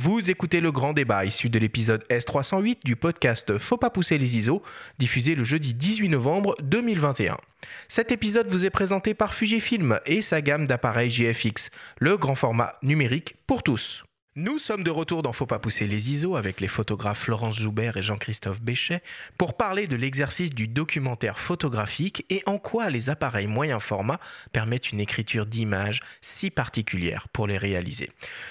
Vous écoutez le grand débat issu de l'épisode S308 du podcast Faut pas pousser les ISO, diffusé le jeudi 18 novembre 2021. Cet épisode vous est présenté par Fujifilm et sa gamme d'appareils GFX, le grand format numérique pour tous. Nous sommes de retour dans Faut pas pousser les ISO avec les photographes Florence Joubert et Jean-Christophe Béchet pour parler de l'exercice du documentaire photographique et en quoi les appareils moyen format permettent une écriture d'images si particulière pour les réaliser.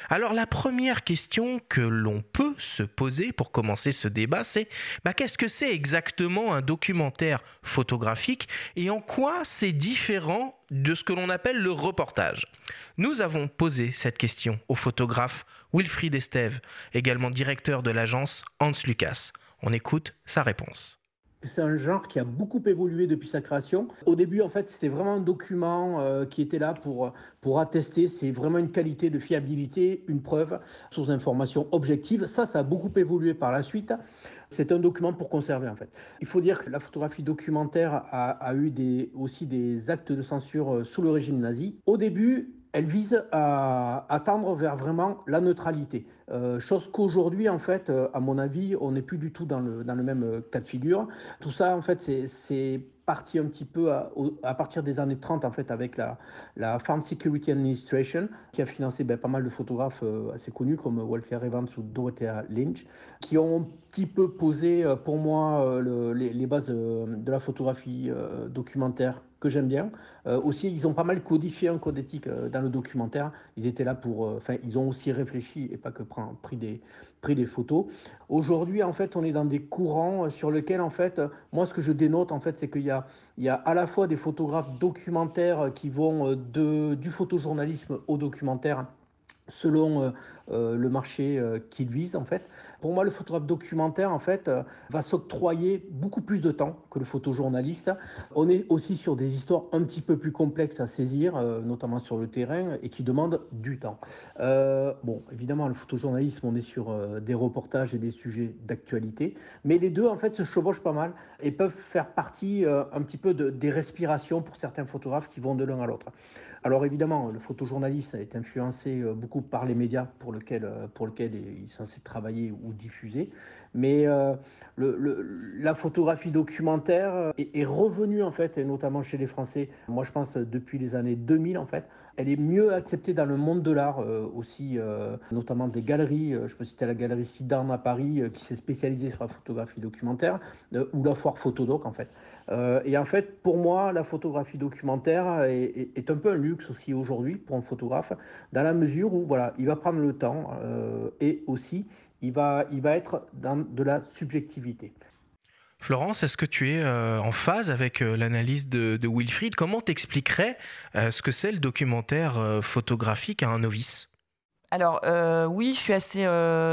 Alors la première question que l'on peut se poser pour commencer ce débat, c'est bah, qu'est-ce que c'est exactement un documentaire photographique et en quoi c'est différent de ce que l'on appelle le reportage. Nous avons posé cette question au photographe Wilfried Estève, également directeur de l'agence Hans Lucas. On écoute sa réponse. C'est un genre qui a beaucoup évolué depuis sa création. Au début, en fait, c'était vraiment un document euh, qui était là pour, pour attester. C'est vraiment une qualité de fiabilité, une preuve, source d'information objective. Ça, ça a beaucoup évolué par la suite. C'est un document pour conserver, en fait. Il faut dire que la photographie documentaire a, eu aussi des actes de censure euh, sous le régime nazi. Au début, elle vise à, tendre vers vraiment la neutralité. Euh, chose qu'aujourd'hui, en fait, euh, à mon avis, on n'est plus du tout dans le, même euh, cas de figure. Tout ça, en fait, c'est parti un petit peu à, partir des années 30, en fait, avec la, Farm Security Administration, qui a financé ben, pas mal de photographes assez connus comme Walter Evans ou Dorothea Lynch, qui ont un petit peu posé, pour moi, les, bases de la photographie documentaire que j'aime bien. Euh, aussi, ils ont pas mal codifié un code éthique euh, dans le documentaire. Ils étaient là pour, euh, enfin, ils ont aussi réfléchi et pas que pris des, pris des photos. Aujourd'hui, en fait, on est dans des courants sur lesquels, en fait, moi, ce que je dénote, en fait, c'est qu'il y a, il y a à la fois des photographes documentaires qui vont de, du photojournalisme au documentaire selon le marché euh, qu'il vise en fait. Pour moi, le photographe documentaire en fait va s'octroyer beaucoup plus de temps que le photojournaliste. On est aussi sur des histoires un petit peu plus complexes à saisir, notamment sur le terrain, et qui demandent du temps. bon, évidemment, le photojournalisme, on est sur des reportages et des sujets d'actualité, mais les deux en fait se chevauchent pas mal et peuvent faire partie un petit peu de, des respirations pour certains photographes qui vont de l'un à l'autre. Alors évidemment, le photojournaliste est influencé beaucoup par les médias pour lesquels, euh, pour lequel il est censé travailler ou diffuser. Mais euh, la photographie documentaire euh, est, est, revenue en fait, et notamment chez les Français, moi je pense depuis les années 2000 en fait, elle est mieux acceptée dans le monde de l'art aussi, notamment des galeries. je peux citer la galerie Sidan à Paris qui s'est spécialisée sur la photographie documentaire, ou la foire Photodoc en fait. et en fait, pour moi, la photographie documentaire est, un peu un luxe aussi aujourd'hui pour un photographe, dans la mesure où voilà, il va prendre le temps euh, et aussi il va, il va être dans de la subjectivité. Florence, est-ce que tu es euh, en phase avec euh, l'analyse de, Wilfried? Comment t'expliquerais ce que c'est le documentaire photographique à un novice? Alors oui, je suis assez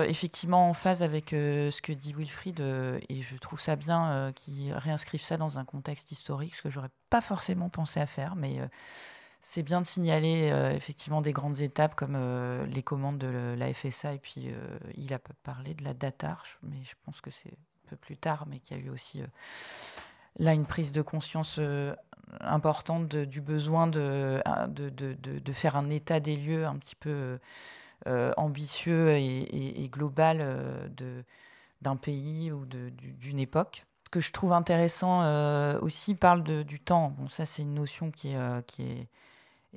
effectivement en phase avec ce que dit Wilfried et je trouve ça bien qu'il réinscrive ça dans un contexte historique, ce que j'aurais pas forcément pensé à faire, mais c'est bien de signaler euh, effectivement des grandes étapes comme euh, les commandes de la FSA et puis euh, il a parlé de la arche, mais je pense que c'est peu plus tard, mais qu'il y a eu aussi là une prise de conscience importante du besoin de, de, de, faire un état des lieux un petit peu ambitieux et, global d'un pays ou d'une époque. Ce que je trouve intéressant aussi parle du temps. Bon, ça c'est une notion qui est, qui est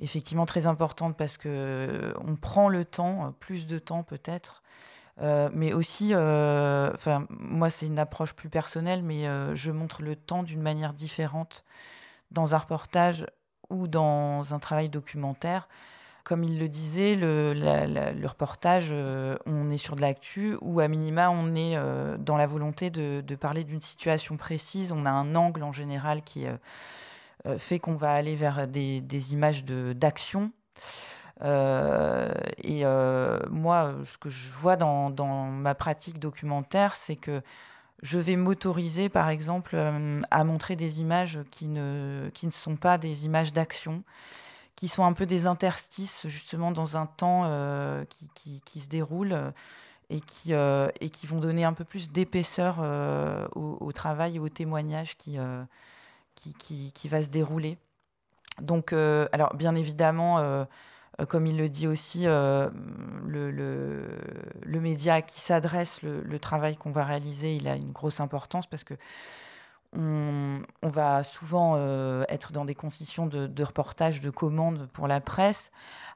effectivement très importante parce que euh, on prend le temps, euh, plus de temps peut-être, euh, mais aussi, enfin moi c'est une approche plus personnelle, mais je montre le temps d'une manière différente dans un reportage ou dans un travail documentaire. Comme il le disait, le, le reportage, on est sur de l'actu ou à minima, on est dans la volonté de, de parler d'une situation précise. On a un angle en général qui euh, fait qu'on va aller vers des, des images d'action. Euh, et euh, moi, ce que je vois dans, ma pratique documentaire, c'est que je vais m'autoriser, par exemple, à montrer des images qui ne, sont pas des images d'action, qui sont un peu des interstices, justement, dans un temps qui, se déroule et qui, vont donner un peu plus d'épaisseur au, travail et au témoignage qui, qui, va se dérouler. Donc, euh, alors bien évidemment, euh, comme il le dit aussi, le, le, média à qui s'adresse le, travail qu'on va réaliser, il a une grosse importance parce que on, va souvent euh, être dans des conditions de, reportage, de commande pour la presse.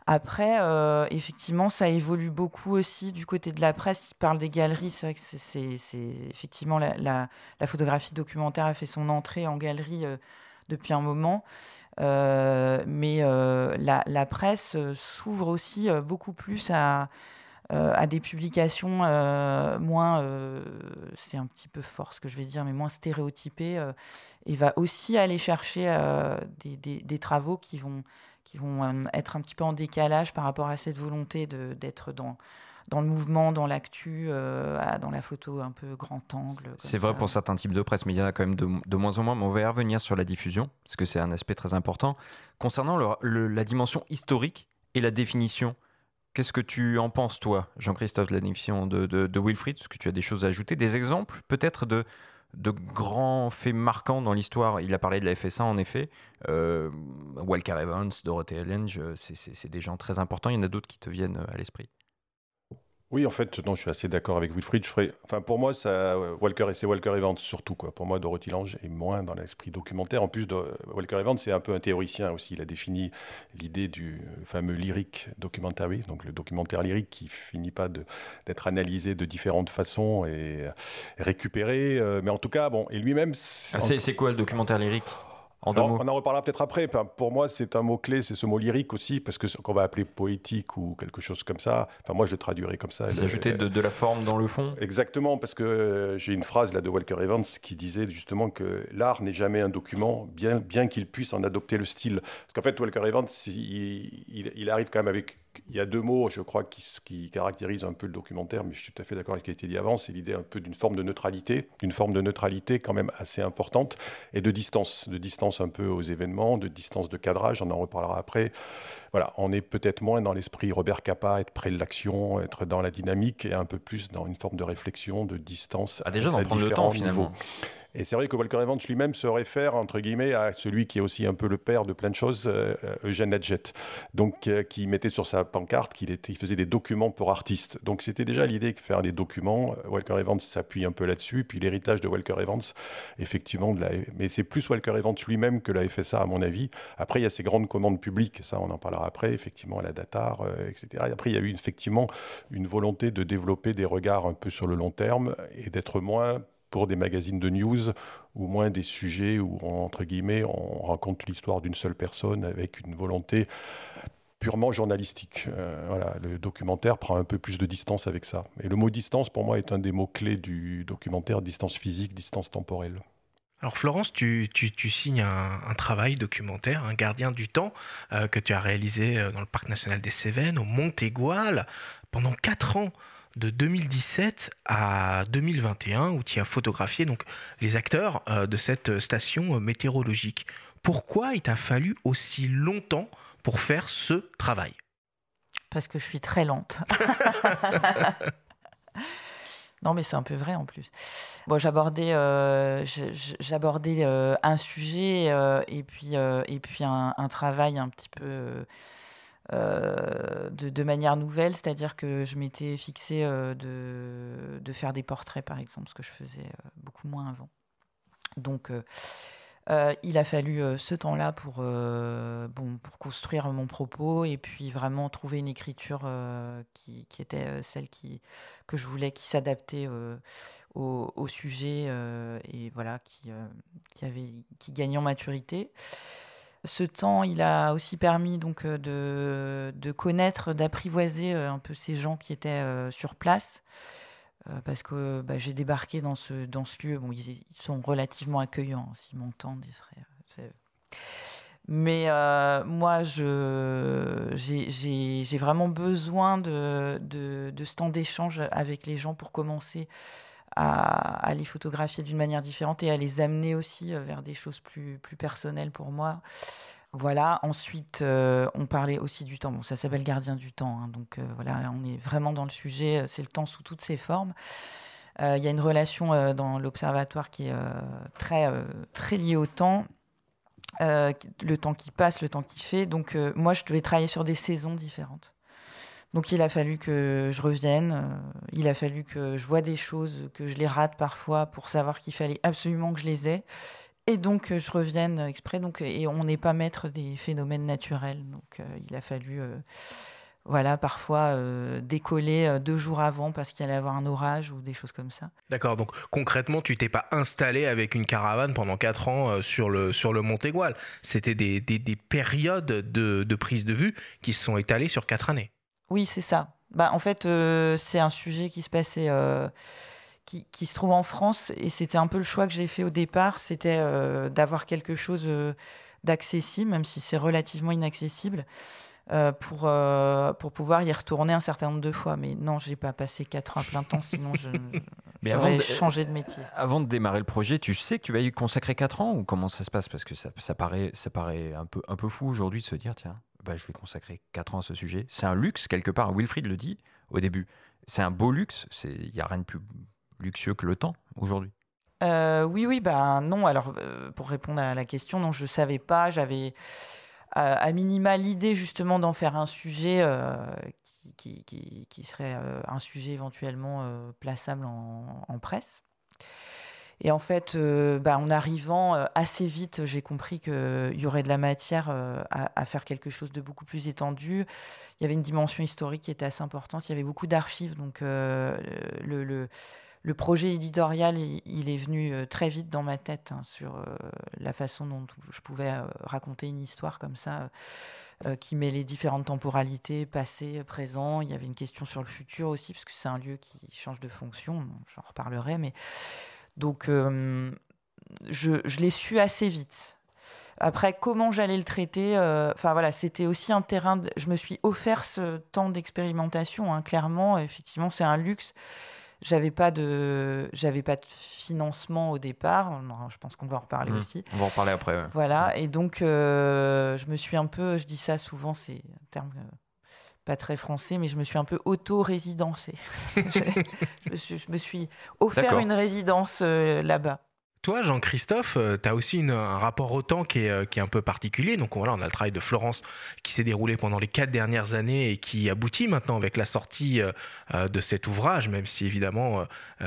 Après, euh, effectivement, ça évolue beaucoup aussi du côté de la presse. Il parle des galeries. C'est vrai que c'est effectivement la, photographie documentaire a fait son entrée en galerie euh, depuis un moment. Mais la, presse s'ouvre aussi beaucoup plus à, euh, des publications euh, moins, euh, c'est un petit peu fort ce que je vais dire, mais moins stéréotypées, et va aussi aller chercher des, travaux qui vont, qui vont être un petit peu en décalage par rapport à cette volonté d'être dans, dans le mouvement, dans l'actu, dans la photo un peu grand angle. C'est vrai pour certains types de presse, mais il y en a quand même de, de, moins en moins. Mais on va y revenir sur la diffusion, parce que c'est un aspect très important. Concernant la dimension historique et la définition Qu'est-ce que tu en penses, toi, Jean-Christophe, de la définition de, de, Wilfried Est-ce que tu as des choses à ajouter Des exemples, peut-être, de, de grands faits marquants dans l'histoire? Il a parlé de la FSA, en effet. Euh, Walker Evans, Dorothea Lange, c'est des gens très importants. Il y en a d'autres qui te viennent à l'esprit. Oui, en fait, non, je suis assez d'accord avec Wilfried. Je enfin, pour moi, ça, Walker et c'est Walker Evans surtout quoi. Pour moi, Dorothy Lange est moins dans l'esprit documentaire. En plus, de, Walker Evans, c'est un peu un théoricien aussi. Il a défini l'idée du fameux lyric documentary, donc le documentaire lyrique qui finit pas d'être analysé de différentes façons et récupéré. Euh, mais en tout cas, bon, et lui-même. Ah, c'est quoi le documentaire lyrique? On en reparlera peut-être après. pour moi, c'est un mot-clé, c'est ce mot lyrique aussi, parce que ce qu'on va appeler poétique ou quelque chose comme ça, enfin, moi, je le traduirais comme ça. S'ajouter de, de, la forme dans le fond? Exactement, parce que euh, j'ai une phrase là de Walker Evans qui disait justement que l'art n'est jamais un document, bien, bien qu'il puisse en adopter le style. Parce qu'en fait, Walker Evans, il, arrive quand même avec il y a deux mots, je crois, qui, qui, caractérisent un peu le documentaire, mais je suis tout à fait d'accord avec ce qui a été dit avant. C'est l'idée un peu d'une forme de neutralité, d'une forme de neutralité quand même assez importante, et de distance, de distance un peu aux événements, de distance de cadrage. On en reparlera après. Voilà, on est peut-être moins dans l'esprit Robert Capa, être près de l'action, être dans la dynamique, et un peu plus dans une forme de réflexion, de distance. Ah, déjà d'en prendre le temps finalement. Et c'est vrai que Walker Evans lui-même se réfère, entre guillemets, à celui qui est aussi un peu le père de plein de choses, euh, Eugène Adjet, donc euh, qui mettait sur sa pancarte qu'il il faisait des documents pour artistes. Donc c'était déjà l'idée de faire des documents. Walker Evans s'appuie un peu là-dessus. Puis l'héritage de Walker Evans, effectivement, de la... mais c'est plus Walker Evans lui-même que la FSA, à mon avis. Après, il y a ces grandes commandes publiques, ça on en parlera après, effectivement, à la Datar, euh, etc. Et après, il y a eu effectivement une volonté de développer des regards un peu sur le long terme et d'être moins pour des magazines de news ou moins des sujets où, entre guillemets, on raconte l'histoire d'une seule personne avec une volonté purement journalistique. Euh, voilà, le documentaire prend un peu plus de distance avec ça. Et le mot distance, pour moi, est un des mots clés du documentaire, distance physique, distance temporelle. Alors Florence, tu, signes un, travail documentaire, un gardien du temps, euh, que tu as réalisé euh, dans le Parc national des Cévennes, au Montégoal, pendant quatre ans de 2017 à 2021 où tu as photographié donc les acteurs euh, de cette station météorologique. Pourquoi il t'a fallu aussi longtemps pour faire ce travail? Parce que je suis très lente. non, mais c'est un peu vrai en plus. Bon, j'abordais, euh, j'abordais un sujet et puis et puis un, un, travail un petit peu euh, de, manière nouvelle, c'est-à-dire que je m'étais fixé euh, de, de, faire des portraits, par exemple, ce que je faisais euh, beaucoup moins avant. Donc, il a fallu ce temps-là pour, bon, pour construire mon propos et puis vraiment trouver une écriture qui, qui, était celle qui, que je voulais, qui s'adaptait au, au, sujet et voilà, qui, qui, avait, qui gagnait en maturité. Ce temps, il a aussi permis donc euh, de, de connaître, d'apprivoiser euh, un peu ces gens qui étaient euh, sur place. Parce que bah, j'ai débarqué dans ce, dans ce lieu. Bon, ils, sont relativement accueillants. Hein, s'ils m'entendent, ils seraient. Mais moi, j'ai vraiment besoin de, de, ce temps d'échange avec les gens pour commencer à, les photographier d'une manière différente et à les amener aussi euh, vers des choses plus, plus personnelles pour moi. Voilà, ensuite, euh, on parlait aussi du temps. Bon, ça s'appelle Gardien du temps. Hein, donc euh, voilà, on est vraiment dans le sujet. C'est le temps sous toutes ses formes. Il y a une relation dans l'observatoire qui est très, très liée au temps. le temps qui passe, le temps qui fait. Donc moi, je devais travailler sur des saisons différentes. Donc il a fallu que je revienne, il a fallu que je vois des choses, que je les rate parfois pour savoir qu'il fallait absolument que je les ai. Et donc je revienne exprès. Donc, et on n'est pas maître des phénomènes naturels. Donc il a fallu voilà, parfois décoller deux jours avant parce qu'il allait avoir un orage ou des choses comme ça. D'accord, donc concrètement, tu t'es pas installé avec une caravane pendant quatre ans sur le, sur le Mont Égual. C'était des, des, des, périodes de, de prise de vue qui se sont étalées sur quatre années. Oui, c'est ça. Bah, en fait, euh, c'est un sujet qui se passait, euh, qui, qui, se trouve en France, et c'était un peu le choix que j'ai fait au départ, c'était euh, d'avoir quelque chose d'accessible, même si c'est relativement inaccessible, pour, pour pouvoir y retourner un certain nombre de fois. Mais non, j'ai pas passé quatre ans à plein temps, sinon je, j'aurais changé de métier. Avant de démarrer le projet, tu sais que tu vas y consacrer quatre ans ou comment ça se passe? Parce que ça, ça, paraît, ça paraît un peu, un peu fou aujourd'hui de se dire, tiens, bah, je vais consacrer 4 ans à ce sujet. C'est un luxe, quelque part. Wilfried le dit au début. C'est un beau luxe. Il n'y a rien de plus luxueux que le temps aujourd'hui. Euh, oui, oui, bah non. Alors, euh, pour répondre à la question, non, je ne savais pas. J'avais à minima l'idée justement d'en faire un sujet euh, qui, serait un sujet éventuellement plaçable en, presse. Et en fait, euh, bah, en arrivant euh, assez vite, j'ai compris qu'il y aurait de la matière euh, à, faire quelque chose de beaucoup plus étendu. Il y avait une dimension historique qui était assez importante. Il y avait beaucoup d'archives. Donc, le, projet éditorial, il, est venu très vite dans ma tête hein, sur la façon dont je pouvais raconter une histoire comme ça. qui met les différentes temporalités, passé, présent. Il y avait une question sur le futur aussi, parce que c'est un lieu qui change de fonction. J'en reparlerai, mais donc, euh, je, l'ai su assez vite. Après, comment j'allais le traiter, euh, enfin voilà, c'était aussi un terrain. je me suis offert ce temps d'expérimentation. Hein, clairement, effectivement, c'est un luxe. J'avais pas de, j'avais pas de financement au départ. je pense qu'on va en reparler mmh. aussi. On va en reparler après. Voilà, mmh. et donc euh, je me suis un peu, je dis ça souvent, c'est un terme pas très français, mais je me suis un peu auto-résidencé. je, me suis offert une résidence euh, là-bas. Toi, Jean-Christophe, euh, tu as aussi un rapport au temps qui est, euh, qui est, un peu particulier. Donc voilà, on a le travail de Florence qui s'est déroulé pendant les quatre dernières années et qui aboutit maintenant avec la sortie de cet ouvrage, même si évidemment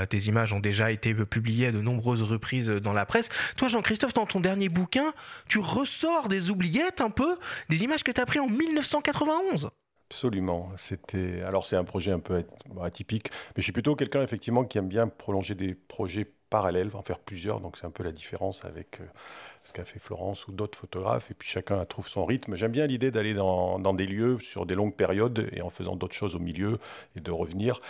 tes images ont déjà été publiées à de nombreuses reprises dans la presse. Toi, Jean-Christophe, dans ton dernier bouquin, tu ressors des oubliettes un peu, des images que tu as prises en 1991. Absolument. C'était alors c'est un projet un peu atypique, mais je suis plutôt quelqu'un effectivement qui aime bien prolonger des projets parallèles, en faire plusieurs. Donc c'est un peu la différence avec euh, ce qu'a fait Florence ou d'autres photographes. Et puis chacun trouve son rythme. J'aime bien l'idée d'aller dans, dans, des lieux sur des longues périodes et en faisant d'autres choses au milieu et de revenir.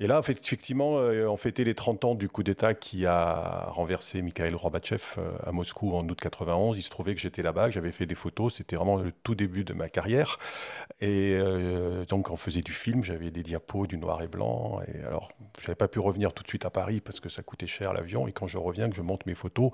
Et là, effectivement, euh, on fêtait les 30 ans du coup d'État qui a renversé Mikhail Gorbatchev euh, à Moscou en août 91. Il se trouvait que j'étais là-bas, que j'avais fait des photos. C'était vraiment le tout début de ma carrière. Et euh, donc, on faisait du film. J'avais des diapos, du noir et blanc. Et alors, je n'avais pas pu revenir tout de suite à Paris parce que ça coûtait cher l'avion. Et quand je reviens, que je monte mes photos,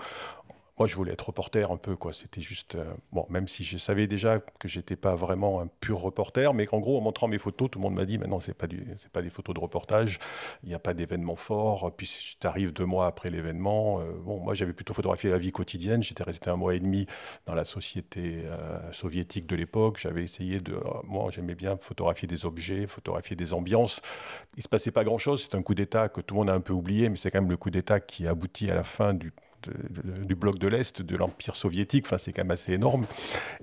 moi, je voulais être reporter un peu, quoi. C'était juste, euh, bon, même si je savais déjà que j'étais pas vraiment un pur reporter, mais qu'en gros, en montrant mes photos, tout le monde m'a dit, mais non, c'est pas du, c'est pas des photos de reportage. Il n'y a pas d'événement fort. Puis, tu arrives deux mois après l'événement. Euh, bon, moi, j'avais plutôt photographié la vie quotidienne. J'étais resté un mois et demi dans la société euh, soviétique de l'époque. J'avais essayé de, moi, j'aimais bien photographier des objets, photographier des ambiances. Il se passait pas grand chose. C'est un coup d'État que tout le monde a un peu oublié, mais c'est quand même le coup d'État qui aboutit à la fin du du bloc de l'Est, de l'Empire soviétique. Enfin, c'est quand même assez énorme.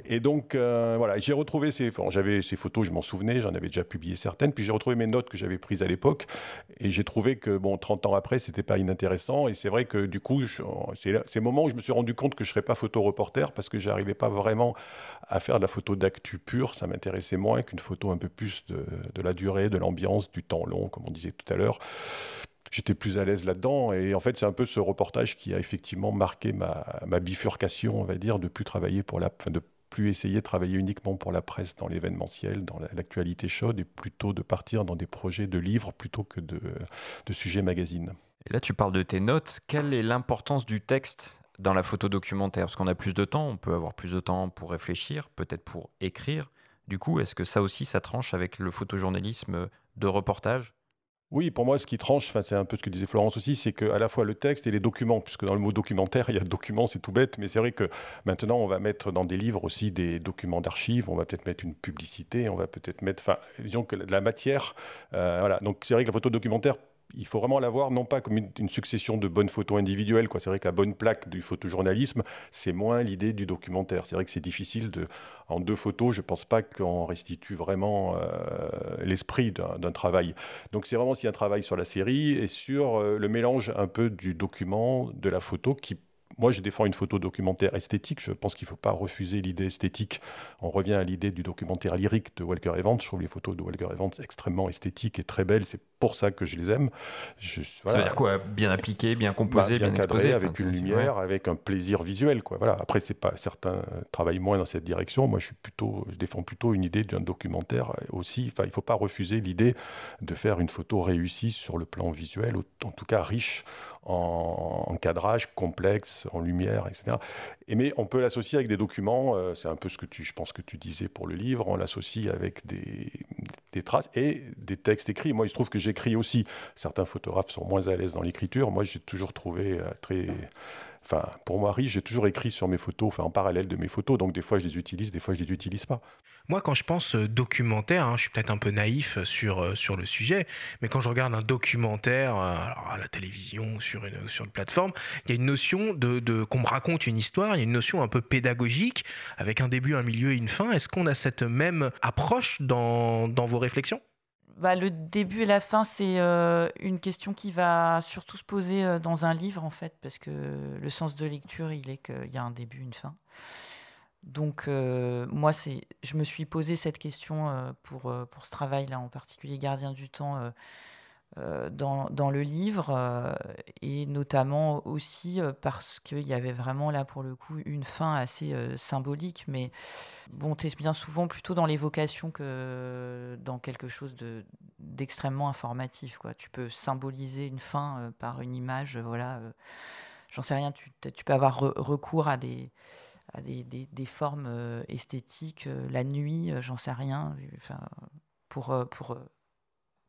Et donc, euh, voilà, j'ai retrouvé ces, j'avais ces photos, je m'en souvenais, j'en avais déjà publié certaines. Puis j'ai retrouvé mes notes que j'avais prises à l'époque. Et j'ai trouvé que, bon, 30 ans après, c'était pas inintéressant. Et c'est vrai que, du coup, c'est ces moments où je me suis rendu compte que je serais pas photo-reporter parce que j'arrivais pas vraiment à faire de la photo d'actu pure. Ça m'intéressait moins qu'une photo un peu plus de, de la durée, de l'ambiance, du temps long, comme on disait tout à l'heure j'étais plus à l'aise là-dedans. Et en fait, c'est un peu ce reportage qui a effectivement marqué ma, bifurcation, on va dire, de plus travailler pour la, de plus essayer de travailler uniquement pour la presse dans l'événementiel, dans l'actualité chaude, et plutôt de partir dans des projets de livres plutôt que de, de sujets magazines. Et là, tu parles de tes notes. Quelle est l'importance du texte dans la photo documentaire? Parce qu'on a plus de temps, on peut avoir plus de temps pour réfléchir, peut-être pour écrire. Du coup, est-ce que ça aussi, ça tranche avec le photojournalisme de reportage? Oui, pour moi, ce qui tranche, c'est un peu ce que disait Florence aussi, c'est qu'à la fois le texte et les documents, puisque dans le mot documentaire, il y a document, c'est tout bête, mais c'est vrai que maintenant, on va mettre dans des livres aussi des documents d'archives, on va peut-être mettre une publicité, on va peut-être mettre, enfin, disons que la matière. Euh, voilà. Donc c'est vrai que la photo documentaire il faut vraiment l'avoir non pas comme une, succession de bonnes photos individuelles. C'est vrai que la bonne plaque du photojournalisme, c'est moins l'idée du documentaire. C'est vrai que c'est difficile de, en deux photos, je ne pense pas qu'on restitue vraiment euh, l'esprit d'un travail. Donc c'est vraiment aussi un travail sur la série et sur euh, le mélange un peu du document, de la photo qui moi, je défends une photo documentaire esthétique. Je pense qu'il ne faut pas refuser l'idée esthétique. On revient à l'idée du documentaire lyrique de Walker Evans. Je trouve les photos de Walker Evans extrêmement esthétiques et très belles. C'est pour ça que je les aime. Je, Ça veut dire quoi? Bien appliqué, bien composé, bah, bien, cadré, avec une lumière, avec un plaisir visuel. Quoi. Voilà. Après, c'est pas certains travaillent moins dans cette direction. Moi, je suis plutôt, je défends plutôt une idée d'un documentaire aussi. Enfin, il ne faut pas refuser l'idée de faire une photo réussie sur le plan visuel, en tout cas riche en, cadrage complexe, en lumière, etc. Et mais on peut l'associer avec des documents, euh, c'est un peu ce que je pense que tu disais pour le livre, on l'associe avec des, des, traces et des textes écrits. Moi, il se trouve que j'écris aussi. Certains photographes sont moins à l'aise dans l'écriture. Moi, j'ai toujours trouvé euh, très Pour moi, riche, j'ai toujours écrit sur mes photos, en parallèle de mes photos. Donc, des fois, je les utilise, des fois, je les utilise pas. Moi, quand je pense euh, documentaire, hein, je suis peut-être un peu naïf sur, euh, sur le sujet, mais quand je regarde un documentaire euh, à la télévision, sur une, sur une plateforme, il y a une notion de, de qu'on me raconte une histoire, il y a une notion un peu pédagogique, avec un début, un milieu et une fin. Est-ce qu'on a cette même approche dans, dans vos réflexions? Bah, le début et la fin, c'est euh, une question qui va surtout se poser euh, dans un livre, en fait, parce que le sens de lecture, il est qu'il y a un début, une fin. Donc, euh, moi, c'est, je me suis posé cette question pour, pour ce travail-là, en particulier Gardien du temps dans, dans, le livre, euh, et notamment aussi euh, parce qu'il y avait vraiment là pour le coup une fin assez symbolique, mais bon, tu es bien souvent plutôt dans l'évocation que dans quelque chose de, d'extrêmement informatif. Quoi. Tu peux symboliser une fin par une image, voilà, j'en sais rien, tu, tu peux avoir recours à des à des, des, des formes esthétiques, la nuit, j'en sais rien, enfin, pour, pour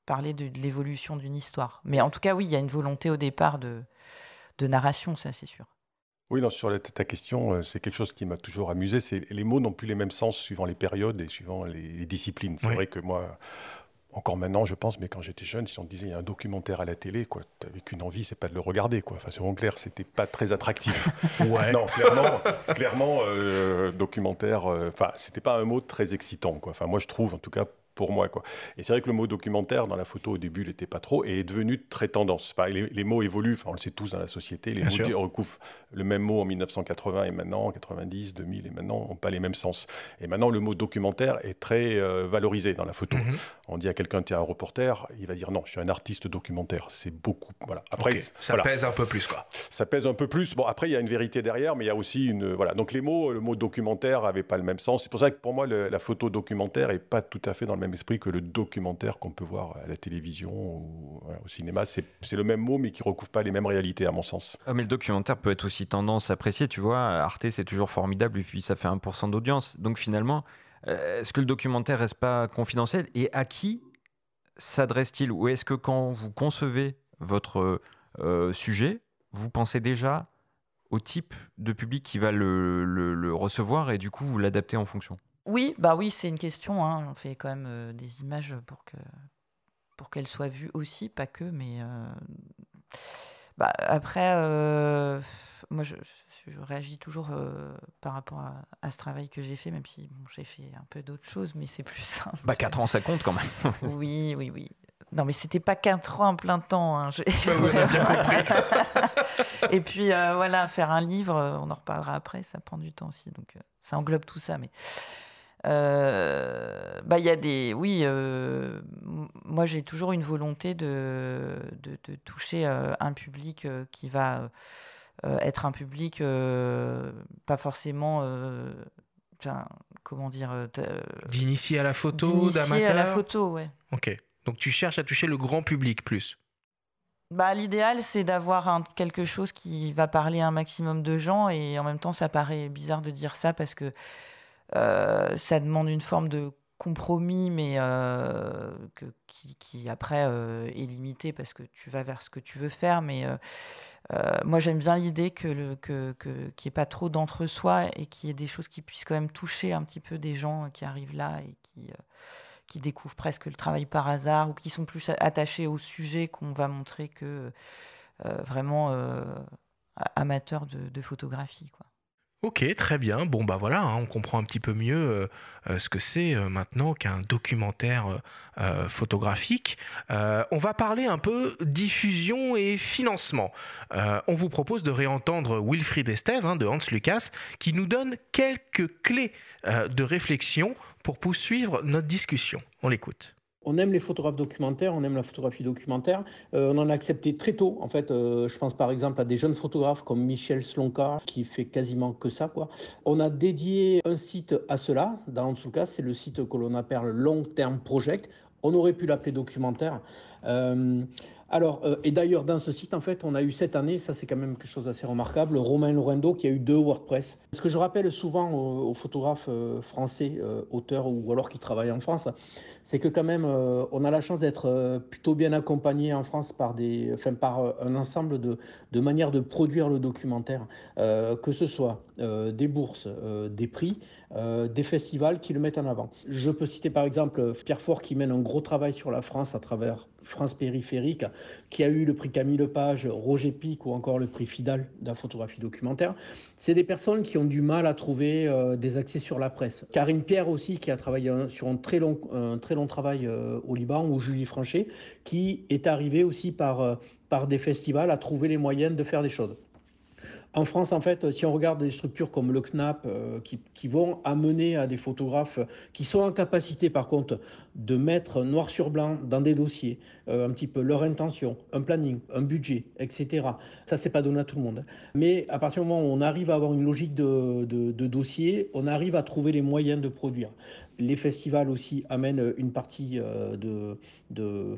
parler de, l'évolution d'une histoire. Mais en tout cas, oui, il y a une volonté au départ de, de narration, ça c'est sûr. Oui, non, sur ta question, euh, c'est quelque chose qui m'a toujours amusé. C'est les mots n'ont plus les mêmes sens suivant les périodes et suivant les, disciplines. C'est vrai que moi, encore maintenant, je pense, mais quand j'étais jeune, si on disait il y a un documentaire à la télé, quoi, t'avais qu'une envie, c'est pas de le regarder, quoi. Enfin, soyons clair, c'était pas très attractif. ouais. Non, clairement, clairement, euh, documentaire. Euh, enfin, c'était pas un mot très excitant, quoi. Enfin, moi, je trouve, en tout cas, pour moi. Quoi. Et c'est vrai que le mot documentaire, dans la photo, au début, il n'était pas trop, et est devenu très tendance. Enfin, les, mots évoluent, enfin, on le sait tous dans la société, les mots recouvrent le même mot en 1980 et maintenant, en 90, 2000 et maintenant, n'ont pas les mêmes sens. Et maintenant, le mot documentaire est très euh, valorisé dans la photo. Mhm. On dit à quelqu'un, tu es un reporter, il va dire non, je suis un artiste documentaire. C'est beaucoup. Voilà. Après, ça pèse un peu plus, quoi. Ça pèse un peu plus. Bon, après, il y a une vérité derrière, mais il y a aussi une. Voilà. Donc, les mots, le mot documentaire n'avait pas le même sens. C'est pour ça que pour moi, la photo documentaire n'est pas tout à fait dans le même esprit que le documentaire qu'on peut voir à la télévision ou au cinéma. C'est le même mot, mais qui recouvre pas les mêmes réalités, à mon sens. Ah, mais le documentaire peut être aussi tendance appréciée. Tu vois, Arte, c'est toujours formidable, et puis ça fait 1% d'audience. Donc finalement, euh, est-ce que le documentaire reste pas confidentiel Et à qui s'adresse-t-il Ou est-ce que quand vous concevez votre euh, sujet, vous pensez déjà au type de public qui va le recevoir et du coup vous l'adaptez en fonction? Oui, bah oui, c'est une question. Hein. On fait quand même euh, des images pour que pour qu'elles soient vues aussi, pas que, mais euh, bah, après, euh, moi, je, réagis toujours par rapport à, ce travail que j'ai fait, même si j'ai fait un peu d'autres choses, mais c'est plus simple. Bah, 4 ans, ça compte quand même. oui, oui, oui. Non, mais c'était pas 4 ans en plein temps. Hein. bien compris. Et puis, voilà, faire un livre, on en reparlera après, ça prend du temps aussi. Donc, ça englobe tout ça. Mais euh, bah, il y a des. Oui, euh, moi j'ai toujours une volonté de, de, toucher euh, un public qui va être un public pas forcément. comment dire D'initier à la photo, d'amateur à la photo, ouais. Ok. Donc tu cherches à toucher le grand public plus bah, L'idéal, c'est d'avoir quelque chose qui va parler à un maximum de gens et en même temps, ça paraît bizarre de dire ça parce que euh, ça demande une forme de compromis, mais que, qui, après est limité parce que tu vas vers ce que tu veux faire. Mais moi, j'aime bien l'idée que le que, qu'il n'y ait pas trop d'entre-soi et qu'il y ait des choses qui puissent quand même toucher un petit peu des gens qui arrivent là et qui qui découvrent presque le travail par hasard ou qui sont plus attachés au sujet qu'on va montrer que vraiment amateurs de, de photographie. Quoi. Ok, très bien. Bon, bah voilà, hein, on comprend un petit peu mieux euh, euh, ce que c'est euh, maintenant qu'un documentaire photographique. on va parler un peu diffusion et financement. on vous propose de réentendre Wilfried Estève hein, de Hans Lucas qui nous donne quelques clés de réflexion pour poursuivre notre discussion. On l'écoute. On aime les photographes documentaires, on aime la photographie documentaire. Euh, on en a accepté très tôt. En fait, euh, je pense par exemple à des jeunes photographes comme Michel Slonka, qui fait quasiment que ça. On a dédié un site à cela. Dans ce cas, c'est le site que l'on appelle Long Term Project. On aurait pu l'appeler documentaire. Euh, alors, euh, et d'ailleurs, dans ce site, en fait, on a eu cette année, ça c'est quand même quelque chose d'assez remarquable, Romain Lorendo qui a eu deux WordPress. Ce que je rappelle souvent aux, photographes euh, français, euh, auteurs ou alors qui travaillent en France, c'est que quand même, on a la chance d'être plutôt bien accompagné en France par, des, par un ensemble de, de manières de produire le documentaire, que ce soit des bourses, des prix, des festivals qui le mettent en avant. Je peux citer par exemple Pierre Fort qui mène un gros travail sur la France à travers France périphérique, qui a eu le prix Camille Lepage, Roger Pic ou encore le prix Fidal la photographie documentaire. C'est des personnes qui ont du mal à trouver euh, des accès sur la presse. Karine Pierre aussi, qui a travaillé sur un très long, un très long travail euh, au Liban, ou Julie Franchet, qui est arrivée aussi par, euh, par des festivals à trouver les moyens de faire des choses. En France, en fait, si on regarde des structures comme le CNAP euh, qui, vont amener à des photographes qui sont en capacité, par contre, de mettre noir sur blanc dans des dossiers euh, un petit peu leur intention, un planning, un budget, etc. Ça, c'est pas donné à tout le monde. Mais à partir du moment où on arrive à avoir une logique de, dossier, on arrive à trouver les moyens de produire. Les festivals aussi amènent une partie euh, de, de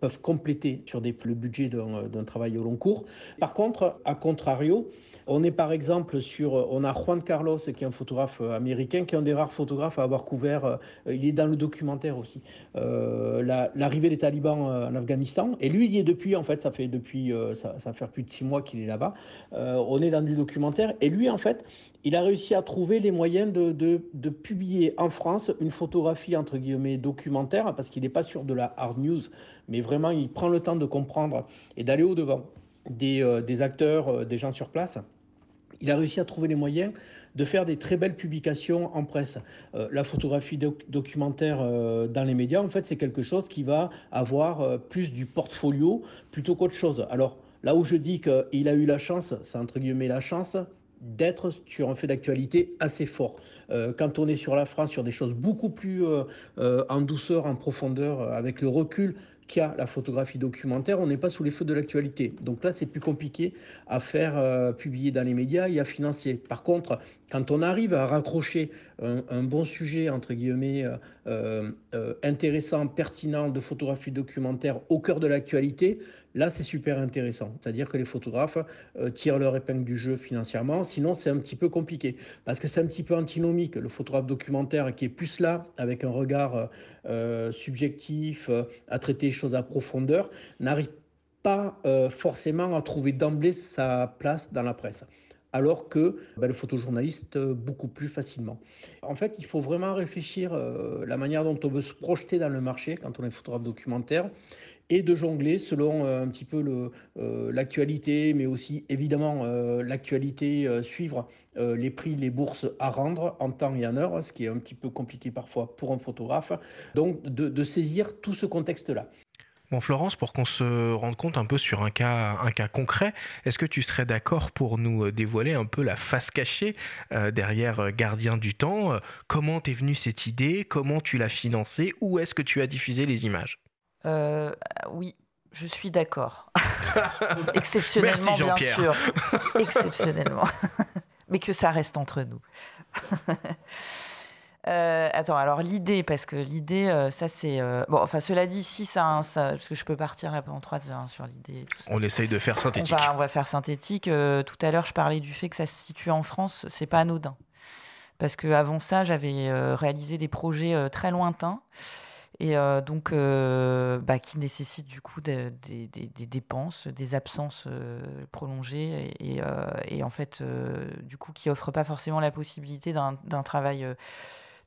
peuvent compléter sur des, le budget d'un travail au long cours. Par contre, à contrario, on est par exemple sur, on a Juan Carlos qui est un photographe américain, qui est un des rares photographes à avoir couvert, euh, il est dans le documentaire aussi, euh, l'arrivée des talibans en Afghanistan. Et lui, il est depuis, en fait, ça fait depuis, ça, ça fait plus de six mois qu'il est là-bas. on est dans du documentaire. Et lui, en fait, il a réussi à trouver les moyens de, publier en France une photographie, entre guillemets, documentaire, parce qu'il n'est pas sur de la hard news, mais vraiment, il prend le temps de comprendre et d'aller au-devant des acteurs, des gens sur place il a réussi à trouver les moyens de faire des très belles publications en presse. Euh, la photographie documentaire euh, dans les médias, en fait, c'est quelque chose qui va avoir euh, plus du portfolio plutôt qu'autre chose. Alors, là où je dis qu'il a eu la chance, c'est entre guillemets la chance, d'être sur un fait d'actualité assez fort. quand on est sur la France, sur des choses beaucoup plus en douceur, en profondeur, avec le recul qu'il y a la photographie documentaire, on n'est pas sous les feux de l'actualité. Donc là, c'est plus compliqué à faire euh, publier dans les médias et à financer. Par contre, quand on arrive à raccrocher un, bon sujet, entre guillemets, euh, euh, intéressant, pertinent de photographie documentaire au cœur de l'actualité, là, c'est super intéressant. C'est-à-dire que les photographes tirent leur épingle du jeu financièrement, sinon c'est un petit peu compliqué. Parce que c'est un petit peu antinomique, le photographe documentaire qui est plus là, avec un regard subjectif, à traiter choses à profondeur, n'arrive pas euh, forcément à trouver d'emblée sa place dans la presse alors que ben, le photojournaliste euh, beaucoup plus facilement. En fait, il faut vraiment réfléchir euh, la manière dont on veut se projeter dans le marché quand on est photographe documentaire et de jongler selon un petit peu l'actualité, mais aussi évidemment l'actualité, suivre les prix, les bourses à rendre en temps et en heure, ce qui est un petit peu compliqué parfois pour un photographe. Donc de saisir tout ce contexte-là. Bon, Florence, pour qu'on se rende compte un peu sur un cas, un cas concret, est-ce que tu serais d'accord pour nous euh, dévoiler un peu la face cachée euh, derrière euh, Gardien du Temps Comment t'es venue cette idée Comment tu l'as financée Où est-ce que tu as diffusé les images? Oui, je suis d'accord. Exceptionnellement, bien sûr. Exceptionnellement. Mais que ça reste entre nous. Euh, attends, alors l'idée, parce que l'idée, euh, ça c'est. Euh, bon, enfin, cela dit, si ça, ça, Parce que je peux partir là pendant trois heures hein, sur l'idée. On essaye de faire synthétique. On va, faire synthétique. tout à l'heure, je parlais du fait que ça se situe en France, c'est pas anodin. parce que avant ça, j'avais réalisé des projets très lointains et donc bah, qui nécessitent du coup des, dépenses, des absences prolongées et, et, en fait du coup qui offrent pas forcément la possibilité d'un travail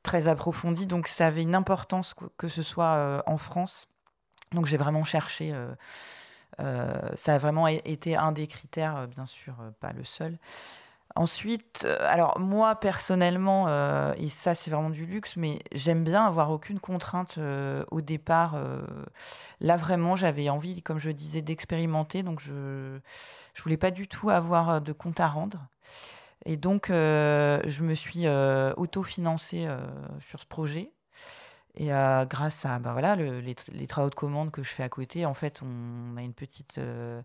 très approfondi. Donc ça avait une importance que, ce soit en France. Donc j'ai vraiment cherché. ça a vraiment été un des critères, bien sûr, pas le seul. Ensuite, euh, alors moi personnellement, euh, et ça c'est vraiment du luxe, mais j'aime bien avoir aucune contrainte euh, au départ. là vraiment, j'avais envie, comme je disais, d'expérimenter, donc je ne voulais pas du tout avoir de compte à rendre. Et donc, je me suis autofinancée sur ce projet. Et euh, grâce à bah voilà, les, travaux de commande que je fais à côté, en fait, on a une petite euh,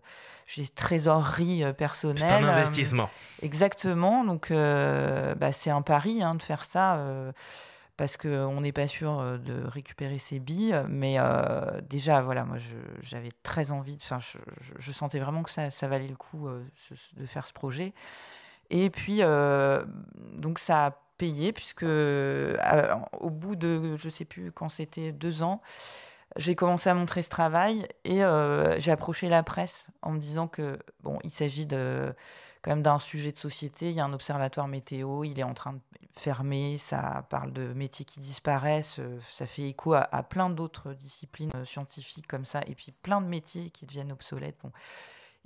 trésorerie euh, personnelle. C'est un investissement. exactement. Donc, bah, c'est un pari hein, de faire ça parce qu'on n'est pas sûr de récupérer ses billes. Mais déjà, voilà, moi, j'avais très envie, enfin, je, je, sentais vraiment que ça, ça valait le coup de faire ce projet. Et puis, donc, ça a payé, puisque euh, au bout de, je sais plus quand c'était, deux ans, j'ai commencé à montrer ce travail et euh, j'ai approché la presse en me disant que bon, il s'agit de quand même d'un sujet de société. Il y a un observatoire météo, il est en train de fermer, ça parle de métiers qui disparaissent, euh, ça fait écho à, plein d'autres disciplines scientifiques comme ça, et puis plein de métiers qui deviennent obsolètes. Bon.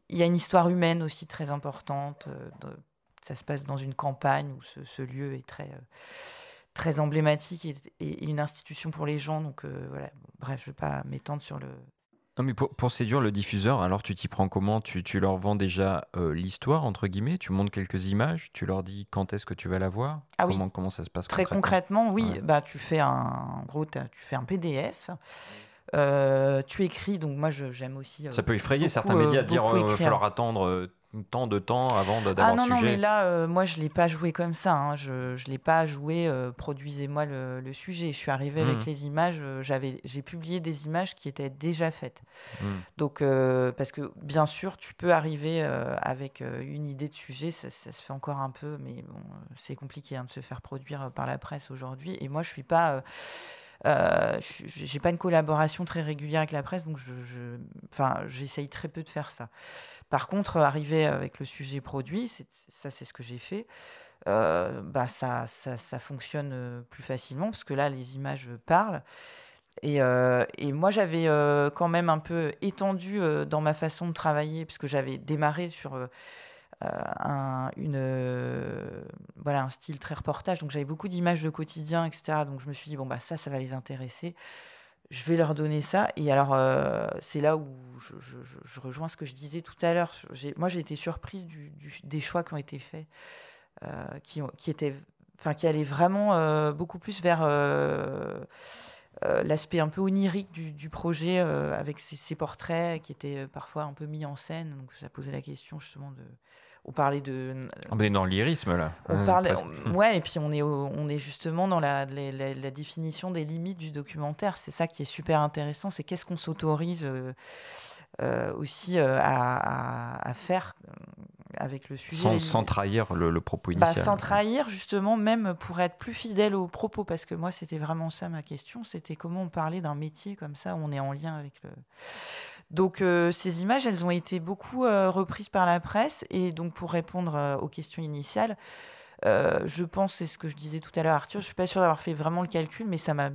Il y a une histoire humaine aussi très importante, ça se passe dans une campagne où ce, lieu est très, euh, très emblématique et, une institution pour les gens. Donc euh, voilà, bref, je ne vais pas m'étendre sur le. Non, mais pour, pour, séduire le diffuseur, alors tu t'y prends comment? Tu, tu, leur vends déjà euh, l'histoire, entre guillemets, tu montres quelques images, tu leur dis quand est-ce que tu vas la voir? Ah comment, comment ça se passe Très concrètement, oui, bah, tu fais un, gros, tu fais un PDF. tu écris, donc moi j'aime aussi. ça peut effrayer certains médias à dire il va falloir attendre tant de temps avant d'avoir ah, non, le sujet. Non, mais là, euh, moi, je ne l'ai pas joué comme ça. Hein. Je ne l'ai pas joué, euh, produisez-moi le, sujet. Je suis arrivée avec mmh. les images, euh, j'avais, j'ai publié des images qui étaient déjà faites. Mmh. Donc, parce que bien sûr, tu peux arriver avec une idée de sujet, ça, se fait encore un peu, mais bon, c'est compliqué hein, de se faire produire par la presse aujourd'hui. Et moi, je suis pas... Euh, j'ai pas une collaboration très régulière avec la presse, donc j'essaye très peu de faire ça. Par contre, arriver avec le sujet produit, ça c'est ce que j'ai fait. Euh, bah ça, ça, ça, fonctionne euh, plus facilement parce que là, les images parlent. Et, euh, et moi, j'avais quand même un peu étendu dans ma façon de travailler, puisque j'avais démarré sur un, une, voilà, un style très reportage. Donc, j'avais beaucoup d'images de quotidien, etc. Donc, je me suis dit, bon, bah, ça, ça va les intéresser je vais leur donner ça. Et alors, euh, c'est là où je, rejoins ce que je disais tout à l'heure. Moi, j'ai été surprise du, des choix qui ont été faits, euh, qui, qui, étaient, enfin, qui vraiment euh, beaucoup plus vers l'aspect un peu onirique du, projet, avec ces, ces, portraits qui étaient parfois un peu mis en scène. Donc, ça posait la question justement de on parlait de. On est dans l'irisme là. On parlait, ouais, et puis on est, on est justement dans la, la, définition des limites du documentaire. C'est ça qui est super intéressant. C'est qu'est-ce qu'on s'autorise euh, euh, aussi euh, à, faire avec le sujet. Sans, trahir le, propos bah, initial. sans trahir, justement, même pour être plus fidèle au propos, parce que moi, c'était vraiment ça ma question. C'était comment on parlait d'un métier comme ça, où on est en lien avec le. Donc euh, ces images, elles ont été beaucoup euh, reprises par la presse. Et donc pour répondre euh, aux questions initiales, je pense, c'est ce que je disais tout à l'heure, Arthur, je suis pas sûre d'avoir fait vraiment le calcul, mais ça m'a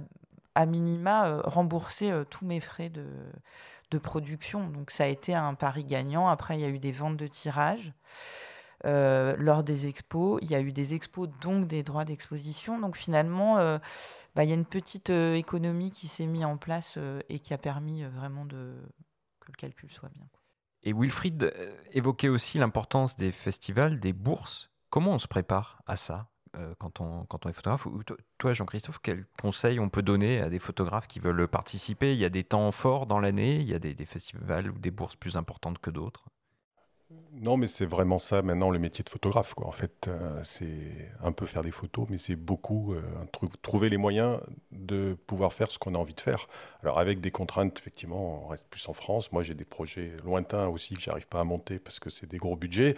à minima remboursé tous mes frais de, de, production. Donc ça a été un pari gagnant. Après, il y a eu des ventes de tirages. lors des expos, il y a eu des expos, donc des droits d'exposition. Donc finalement, bah, il y a une petite économie qui s'est mise en place et qui a permis vraiment de, le calcul soit bien. Et Wilfried euh, évoquait aussi l'importance des festivals, des bourses. Comment on se prépare à ça euh, quand, on, quand on est photographe? Toi, Jean-Christophe, quels conseils on peut donner à des photographes qui veulent participer? Il y a des temps forts dans l'année, il y a des, festivals ou des bourses plus importantes que d'autres? Non, mais c'est vraiment ça maintenant le métier de photographe. Quoi. En fait, euh, c'est un peu faire des photos, mais c'est beaucoup euh, trouver les moyens de pouvoir faire ce qu'on a envie de faire. Alors avec des contraintes, effectivement, on reste plus en France. Moi, j'ai des projets lointains aussi que j'arrive pas à monter parce que c'est des gros budgets.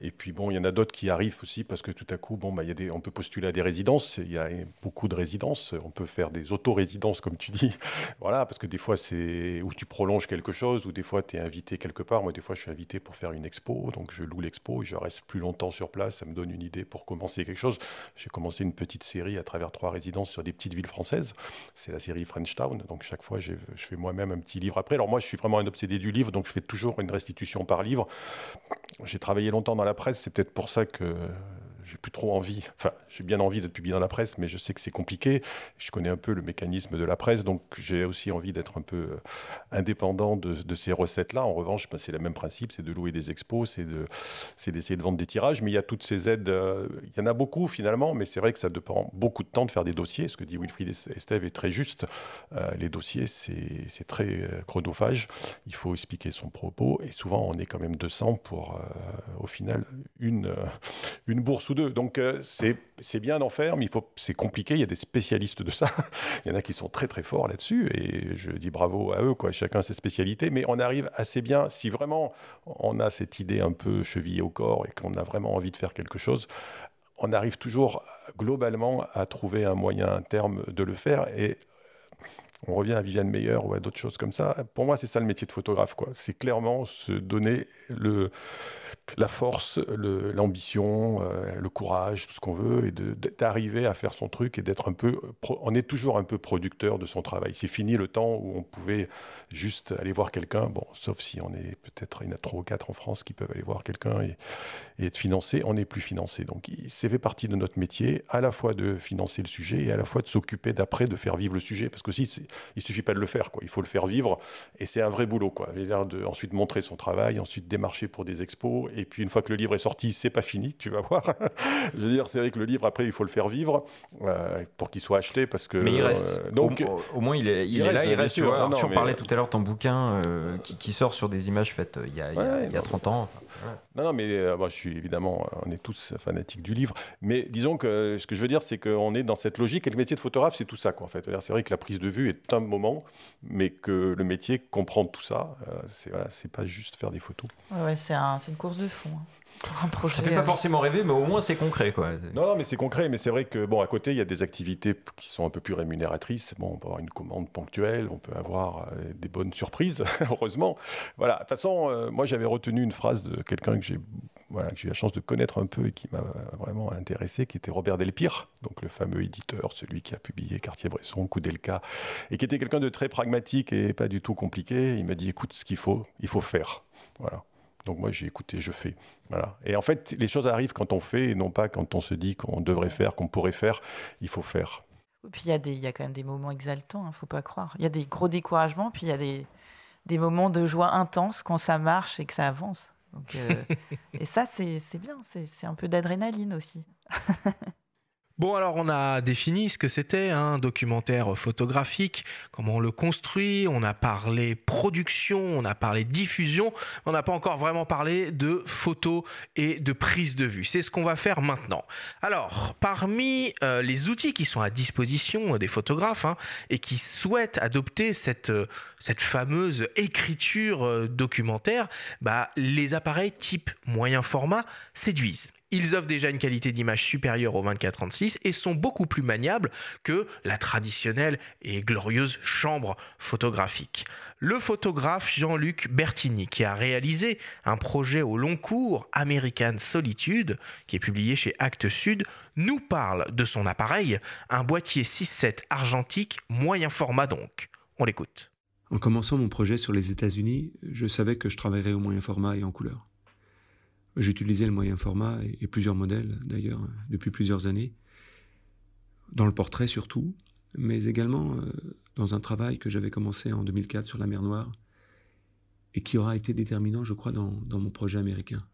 Et puis bon, il y en a d'autres qui arrivent aussi parce que tout à coup, bon, bah, y a des, on peut postuler à des résidences. Il y a beaucoup de résidences. On peut faire des auto-résidences, comme tu dis. voilà, parce que des fois, c'est où tu prolonges quelque chose, ou des fois, tu es invité quelque part. Moi, des fois, je suis invité pour faire une expo donc je loue l'expo et je reste plus longtemps sur place. Ça me donne une idée pour commencer quelque chose. J'ai commencé une petite série à travers trois résidences sur des petites villes françaises. C'est la série French Town. Donc chaque fois, je fais moi-même un petit livre après. Alors moi, je suis vraiment un obsédé du livre, donc je fais toujours une restitution par livre. J'ai travaillé longtemps dans la presse, c'est peut-être pour ça que j'ai plus trop envie, enfin, j'ai bien envie d'être publié dans la presse, mais je sais que c'est compliqué. Je connais un peu le mécanisme de la presse, donc j'ai aussi envie d'être un peu euh, indépendant de, ces recettes-là. En revanche, ben, c'est le même principe, c'est de louer des expos, c'est de, d'essayer de vendre des tirages, mais il y a toutes ces aides, euh, il y en a beaucoup finalement, mais c'est vrai que ça dépend beaucoup de temps de faire des dossiers. Ce que dit Wilfried Estève est très juste. Euh, les dossiers, c'est très chronophage. Il faut expliquer son propos, et souvent on est quand même 200 pour, au final, une, une bourse ou donc euh, c'est bien d'en faire, mais c'est compliqué. Il y a des spécialistes de ça. il y en a qui sont très très forts là-dessus, et je dis bravo à eux. Quoi. Chacun ses spécialités, mais on arrive assez bien. Si vraiment on a cette idée un peu chevillée au corps et qu'on a vraiment envie de faire quelque chose, on arrive toujours globalement à trouver un moyen un terme de le faire. Et on revient à Viviane Meyer ou à d'autres choses comme ça. Pour moi, c'est ça le métier de photographe. C'est clairement se donner le, la force, l'ambition, euh, le, courage, tout ce qu'on veut, et d'arriver à faire son truc et d'être un peu. On est toujours un peu producteur de son travail. C'est fini le temps où on pouvait juste aller voir quelqu'un, bon, sauf si on est peut-être, il y en a trois ou quatre en France qui peuvent aller voir quelqu'un et, être financé. On n'est plus financé. Donc, c'est fait partie de notre métier, à la fois de financer le sujet et à la fois de s'occuper d'après, de faire vivre le sujet. Parce que si, il suffit pas de le faire, quoi. Il faut le faire vivre et c'est un vrai boulot, quoi. De, ensuite montrer son travail, ensuite démarcher pour des expos et puis une fois que le livre est sorti, c'est pas fini, tu vas voir. Je veux dire, c'est vrai que le livre, après, il faut le faire vivre euh, pour qu'il soit acheté parce que. Mais il reste. Euh, donc, au, moins, il est, il, est là, il reste. Tu vois, tu parlais tout à l'heure ton bouquin euh, qui, sort sur des images faites il y a, il y a, 30 ans. Non, non, mais moi, je suis évidemment, on est tous fanatiques du livre. Mais disons que ce que je veux dire, c'est qu'on est dans cette logique et le métier de photographe, c'est tout ça, quoi, en fait. C'est vrai que la prise de vue est un moment, mais que le métier comprend tout ça. c'est voilà, pas juste faire des photos. C'est un, une course de fond. Hein. Un ça fait pas forcément rêver, mais au moins c'est concret. Quoi. Non, non, mais c'est concret. Mais c'est vrai que, bon, à côté, il y a des activités qui sont un peu plus rémunératrices. Bon, on peut avoir une commande ponctuelle, on peut avoir euh, des bonnes surprises, heureusement. Voilà. De toute façon, euh, moi, j'avais retenu une phrase de quelqu'un que j'ai voilà, que j'ai eu la chance de connaître un peu et qui m'a vraiment intéressé, qui était Robert Delpire, donc le fameux éditeur, celui qui a publié Cartier-Bresson, Koudelka, et qui était quelqu'un de très pragmatique et pas du tout compliqué. Il m'a dit, écoute, ce qu'il faut, il faut faire. Voilà. Donc moi j'ai écouté, je fais. Voilà. Et en fait, les choses arrivent quand on fait et non pas quand on se dit qu'on devrait faire, qu'on pourrait faire. Il faut faire. Et puis il y, a y a quand même des moments exaltants, il hein, ne faut pas croire. Il y a des gros découragements, puis il y a des, des moments de joie intense quand ça marche et que ça avance. Donc, euh, et ça, c'est bien, c'est un peu d'adrénaline aussi. Bon, alors on a défini ce que c'était un documentaire photographique, comment on le construit, on a parlé production, on a parlé diffusion, on n'a pas encore vraiment parlé de photos et de prise de vue. C'est ce qu'on va faire maintenant. Alors, parmi euh, les outils qui sont à disposition des photographes hein, et qui souhaitent adopter cette, euh, fameuse écriture euh, documentaire, bah, les appareils type moyen format séduisent. Ils offrent déjà une qualité d'image supérieure au 24-36 et sont beaucoup plus maniables que la traditionnelle et glorieuse chambre photographique. Le photographe Jean-Luc Bertini, qui a réalisé un projet au long cours, American Solitude, qui est publié chez Actes Sud, nous parle de son appareil, un boîtier 6.7 argentique, moyen format donc. On l'écoute. En commençant mon projet sur les États-Unis, je savais que je travaillerais au moyen format et en couleur. J'utilisais le moyen format et, plusieurs modèles d'ailleurs depuis plusieurs années, dans le portrait surtout, mais également euh, dans un travail que j'avais commencé en 2004 sur la mer Noire et qui aura été déterminant, je crois, dans, mon projet américain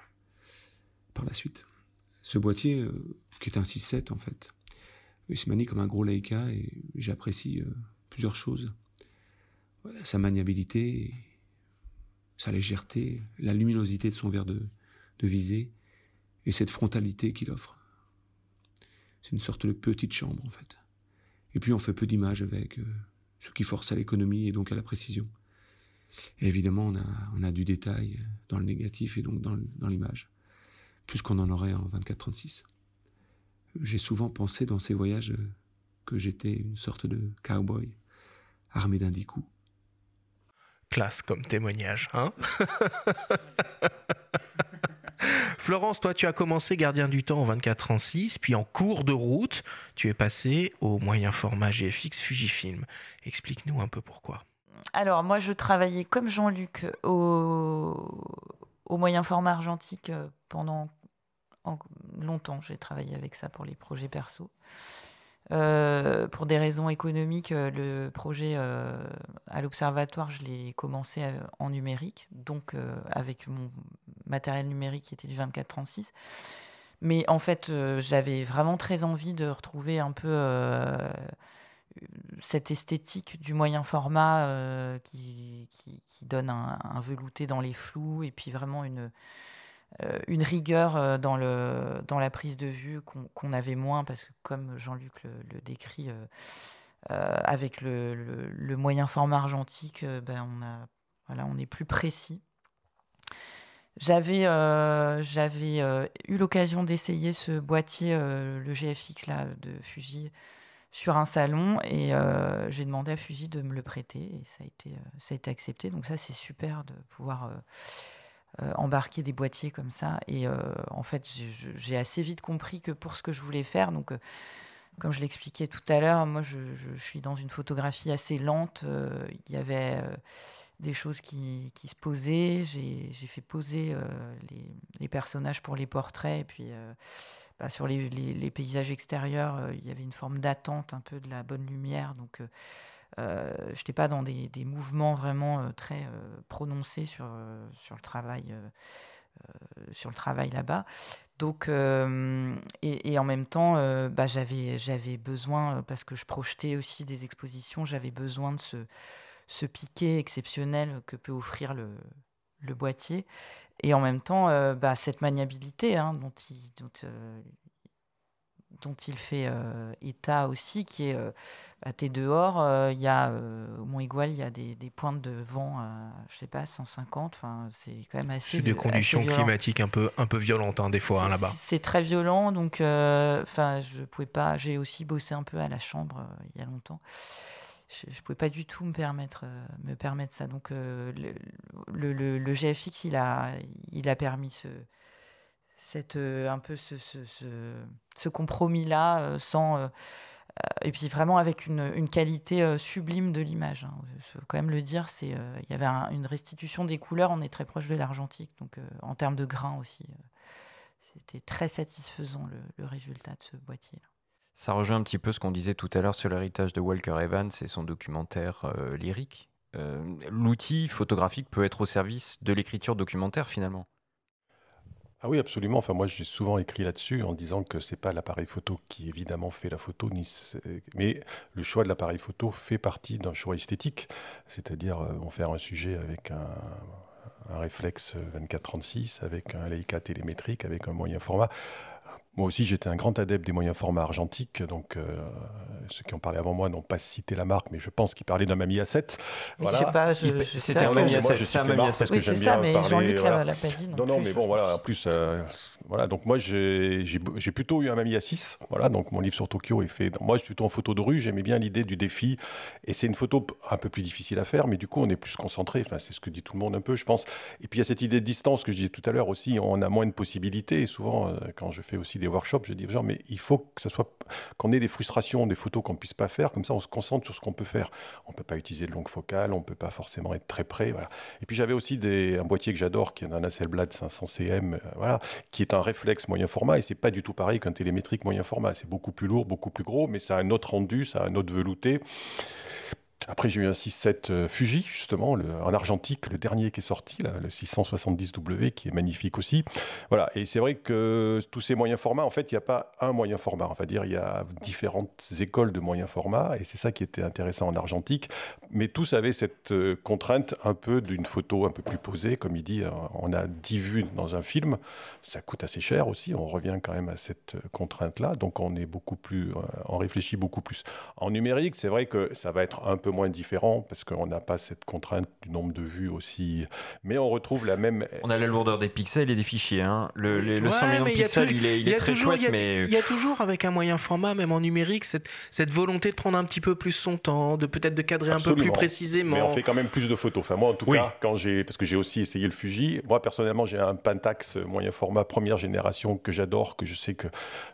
par la suite. Ce boîtier, euh, qui est un 6.7 en fait, il se manie comme un gros Leica et j'apprécie euh, plusieurs choses. sa maniabilité, sa légèreté, la luminosité de son verre de, de visée et cette frontalité qu'il offre. C'est une sorte de petite chambre en fait. Et puis on fait peu d'images avec, euh, ce qui force à l'économie et donc à la précision. Et évidemment, on a, on a du détail dans le négatif et donc dans, l'image, plus qu'on en aurait en 24-36. J'ai souvent pensé dans ces voyages que j'étais une sorte de cowboy armé d'un dicou. Classe comme témoignage, hein? Florence, toi, tu as commencé gardien du temps en 24-36, puis en cours de route, tu es passé au moyen format GFX Fujifilm. Explique-nous un peu pourquoi. Alors, moi, je travaillais comme Jean-Luc au, au moyen format argentique euh, pendant longtemps. J'ai travaillé avec ça pour les projets perso. Euh, pour des raisons économiques, euh, le projet euh, à l'observatoire, je l'ai commencé en numérique, donc avec mon matériel numérique qui était du 24-36. Mais en fait, j'avais vraiment très envie de retrouver un peu cette esthétique du moyen format qui, donne un, velouté dans les flous et puis vraiment une, une rigueur euh, dans, le, dans la prise de vue qu'on avait moins, parce que comme Jean-Luc le, décrit, euh, avec le, le, moyen format argentique, ben on, a, voilà, on est plus précis. J'avais eu l'occasion d'essayer ce boîtier, le GFX là, de Fuji, sur un salon et j'ai demandé à Fuji de me le prêter et ça a été, ça a été accepté. Donc ça, c'est super de pouvoir euh, embarquer des boîtiers comme ça. Et euh, en fait, j'ai assez vite compris que pour ce que je voulais faire, donc euh, comme je l'expliquais tout à l'heure, moi je, suis dans une photographie assez lente. Il y avait des choses qui, qui se posaient. J'ai fait poser les, les, personnages pour les portraits. Et puis bah, sur les, les, les, paysages extérieurs, il y avait une forme d'attente un peu de la bonne lumière. Donc euh, je n'étais pas dans des, mouvements vraiment euh, très euh, prononcés sur, le travail. sur le travail là-bas. Donc, et, en même temps, bah, j'avais, besoin, parce que je projetais aussi des expositions, j'avais besoin de ce, ce piqué exceptionnel que peut offrir le, boîtier. Et en même temps, bah, cette maniabilité hein, dont, il, dont il fait euh, état aussi, qui est, euh, bah, t'es dehors, euh, il y a, au Mont Igual, il y a des, des, pointes de vent à, je sais pas, 150, enfin, c'est quand même assez C'est des conditions climatiques un peu, un peu violentes, hein, des fois, hein, là-bas. C'est très violent, donc, enfin, je pouvais pas, j'ai aussi bossé un peu à la chambre il y a longtemps. Je, ne pouvais pas du tout me permettre, me permettre ça. Donc, le, le, GFX, il a, il a permis ce, cette, euh, un peu ce, ce, ce, compromis-là, euh, sans. Euh, et puis vraiment avec une, une qualité sublime de l'image. Hein. faut quand même le dire, c'est il y avait une restitution des couleurs, on est très proche de l'argentique, donc en termes de grains aussi, c'était très satisfaisant le, le, résultat de ce boîtier. -là. Ça rejoint un petit peu ce qu'on disait tout à l'heure sur l'héritage de Walker Evans et son documentaire lyrique. L'outil photographique peut être au service de l'écriture documentaire finalement. Ah oui, absolument. Enfin, moi, j'ai souvent écrit là-dessus en disant que c'est pas l'appareil photo qui évidemment fait la photo, mais le choix de l'appareil photo fait partie d'un choix esthétique, c'est-à-dire euh, on fait un sujet avec un, un réflexe 24-36, avec un Leica télémétrique, avec un moyen format. Moi aussi, j'étais un grand adepte des moyens formats argentiques. Donc, euh, ceux qui ont parlé avant moi n'ont pas cité la marque, mais je pense qu'ils parlaient d'un Mami A7. Voilà. C'était un Mami A7. C'est un Mami A7 que j'aime bien mais Jean-Luc voilà. l'a pas dit. Non, non, mais bon, voilà. En plus, euh, voilà. Donc, moi, j'ai plutôt eu un Mami A6. Voilà. Donc, mon livre sur Tokyo est fait. Moi, je suis plutôt en photo de rue. J'aimais bien l'idée du défi. Et c'est une photo un peu plus difficile à faire, mais du coup, on est plus concentré. Enfin, c'est ce que dit tout le monde un peu, je pense. Et puis, il y a cette idée de distance que je disais tout à l'heure aussi. On a moins de possibilités. Et souvent, euh, quand je fais aussi des workshops, je dis genre, mais il faut que ça soit, qu'on ait des frustrations, des photos qu'on puisse pas faire, comme ça on se concentre sur ce qu'on peut faire. On peut pas utiliser de longue focale, on peut pas forcément être très près, voilà. Et puis j'avais aussi des, un boîtier que j'adore, qui est un Hasselblad 500 cm, voilà, qui est un réflexe moyen format, et c'est pas du tout pareil qu'un télémétrique moyen format. C'est beaucoup plus lourd, beaucoup plus gros, mais ça a un autre rendu, ça a un autre velouté. Après, j'ai eu un 6.7 euh, Fuji, justement, le, en argentique, le dernier qui est sorti, là, le 670W, qui est magnifique aussi. Voilà, et c'est vrai que tous ces moyens formats, en fait, il n'y a pas un moyen format. On va dire, il y a différentes écoles de moyens formats, et c'est ça qui était intéressant en argentique. Mais tous avaient cette euh, contrainte un peu d'une photo un peu plus posée. Comme il dit, euh, on a 10 vues dans un film, ça coûte assez cher aussi. On revient quand même à cette contrainte-là, donc on est beaucoup plus, on réfléchit beaucoup plus. En numérique, c'est vrai que ça va être un peu moins différent parce qu'on n'a pas cette contrainte du nombre de vues aussi. Mais on retrouve la même. On a la lourdeur des pixels et des fichiers. Hein. Le, le 100 millions de pixels, il est, il est très toujours, chouette, mais. Il y a toujours, avec un moyen format, même en numérique, cette, cette volonté de prendre un petit peu plus son temps, de peut-être de cadrer Absolument. un peu plus précisément. Mais on fait quand même plus de photos. Enfin, moi, en tout Oui. cas, quand j'ai. Parce que j'ai aussi essayé le Fuji. Moi, personnellement, j'ai un Pentax moyen format première génération que j'adore, que je sais que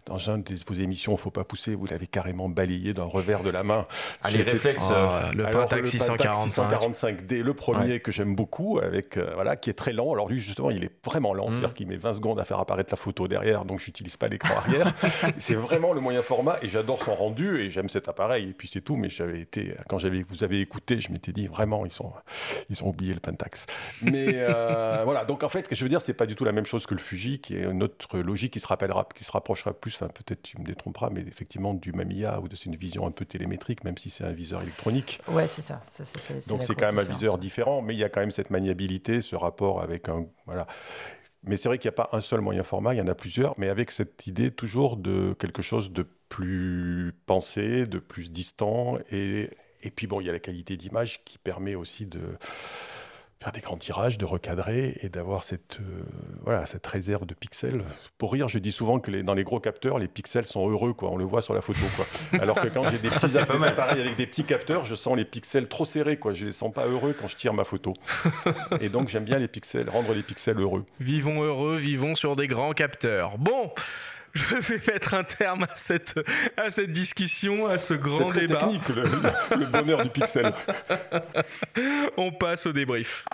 dans un de vos émissions, Faut pas pousser, vous l'avez carrément balayé d'un revers de la main. Ah, les réflexes. Oh, euh, le Alors, Pentax le 645. 645D, le premier que j'aime beaucoup, avec euh, voilà, qui est très lent. Alors lui, justement, il est vraiment lent, Mm. c'est-à-dire qu'il met 20 secondes à faire apparaître la photo derrière, donc j'utilise pas l'écran arrière. c'est vraiment le moyen format et j'adore son rendu et j'aime cet appareil. Et puis c'est tout. Mais j'avais été, quand j'avais, vous avez écouté, je m'étais dit vraiment, ils sont, ils ont oublié le Pentax. Mais euh, voilà. Donc en fait, ce que je veux dire, c'est pas du tout la même chose que le Fuji, qui est une autre logique qui se rappellera, qui se rapprochera plus. Enfin, peut-être tu me détromperas, mais effectivement du Mamiya ou de c'est une vision un peu télémétrique, même si c'est un viseur électronique. Ouais, c'est ça. Donc c'est quand même un viseur différent, mais il y a quand même cette maniabilité, ce rapport avec un voilà. Mais c'est vrai qu'il n'y a pas un seul moyen format, il y en a plusieurs, mais avec cette idée toujours de quelque chose de plus pensé, de plus distant, et, et puis bon, il y a la qualité d'image qui permet aussi de faire des grands tirages, de recadrer et d'avoir cette, euh, voilà, cette réserve de pixels. Pour rire, je dis souvent que les- dans les gros capteurs, les pixels sont heureux, quoi. on le voit sur la photo. Quoi. Alors que quand j'ai des, petits appareils avec des petits capteurs, je sens les pixels trop serrés, quoi. je les sens pas heureux quand je tire ma photo. et donc j'aime bien les pixels, rendre les pixels heureux. Vivons heureux, vivons sur des grands capteurs. Bon, je vais mettre un terme à cette, à cette discussion, à ce grand très débat. technique, le bonheur du pixel. On passe au débrief.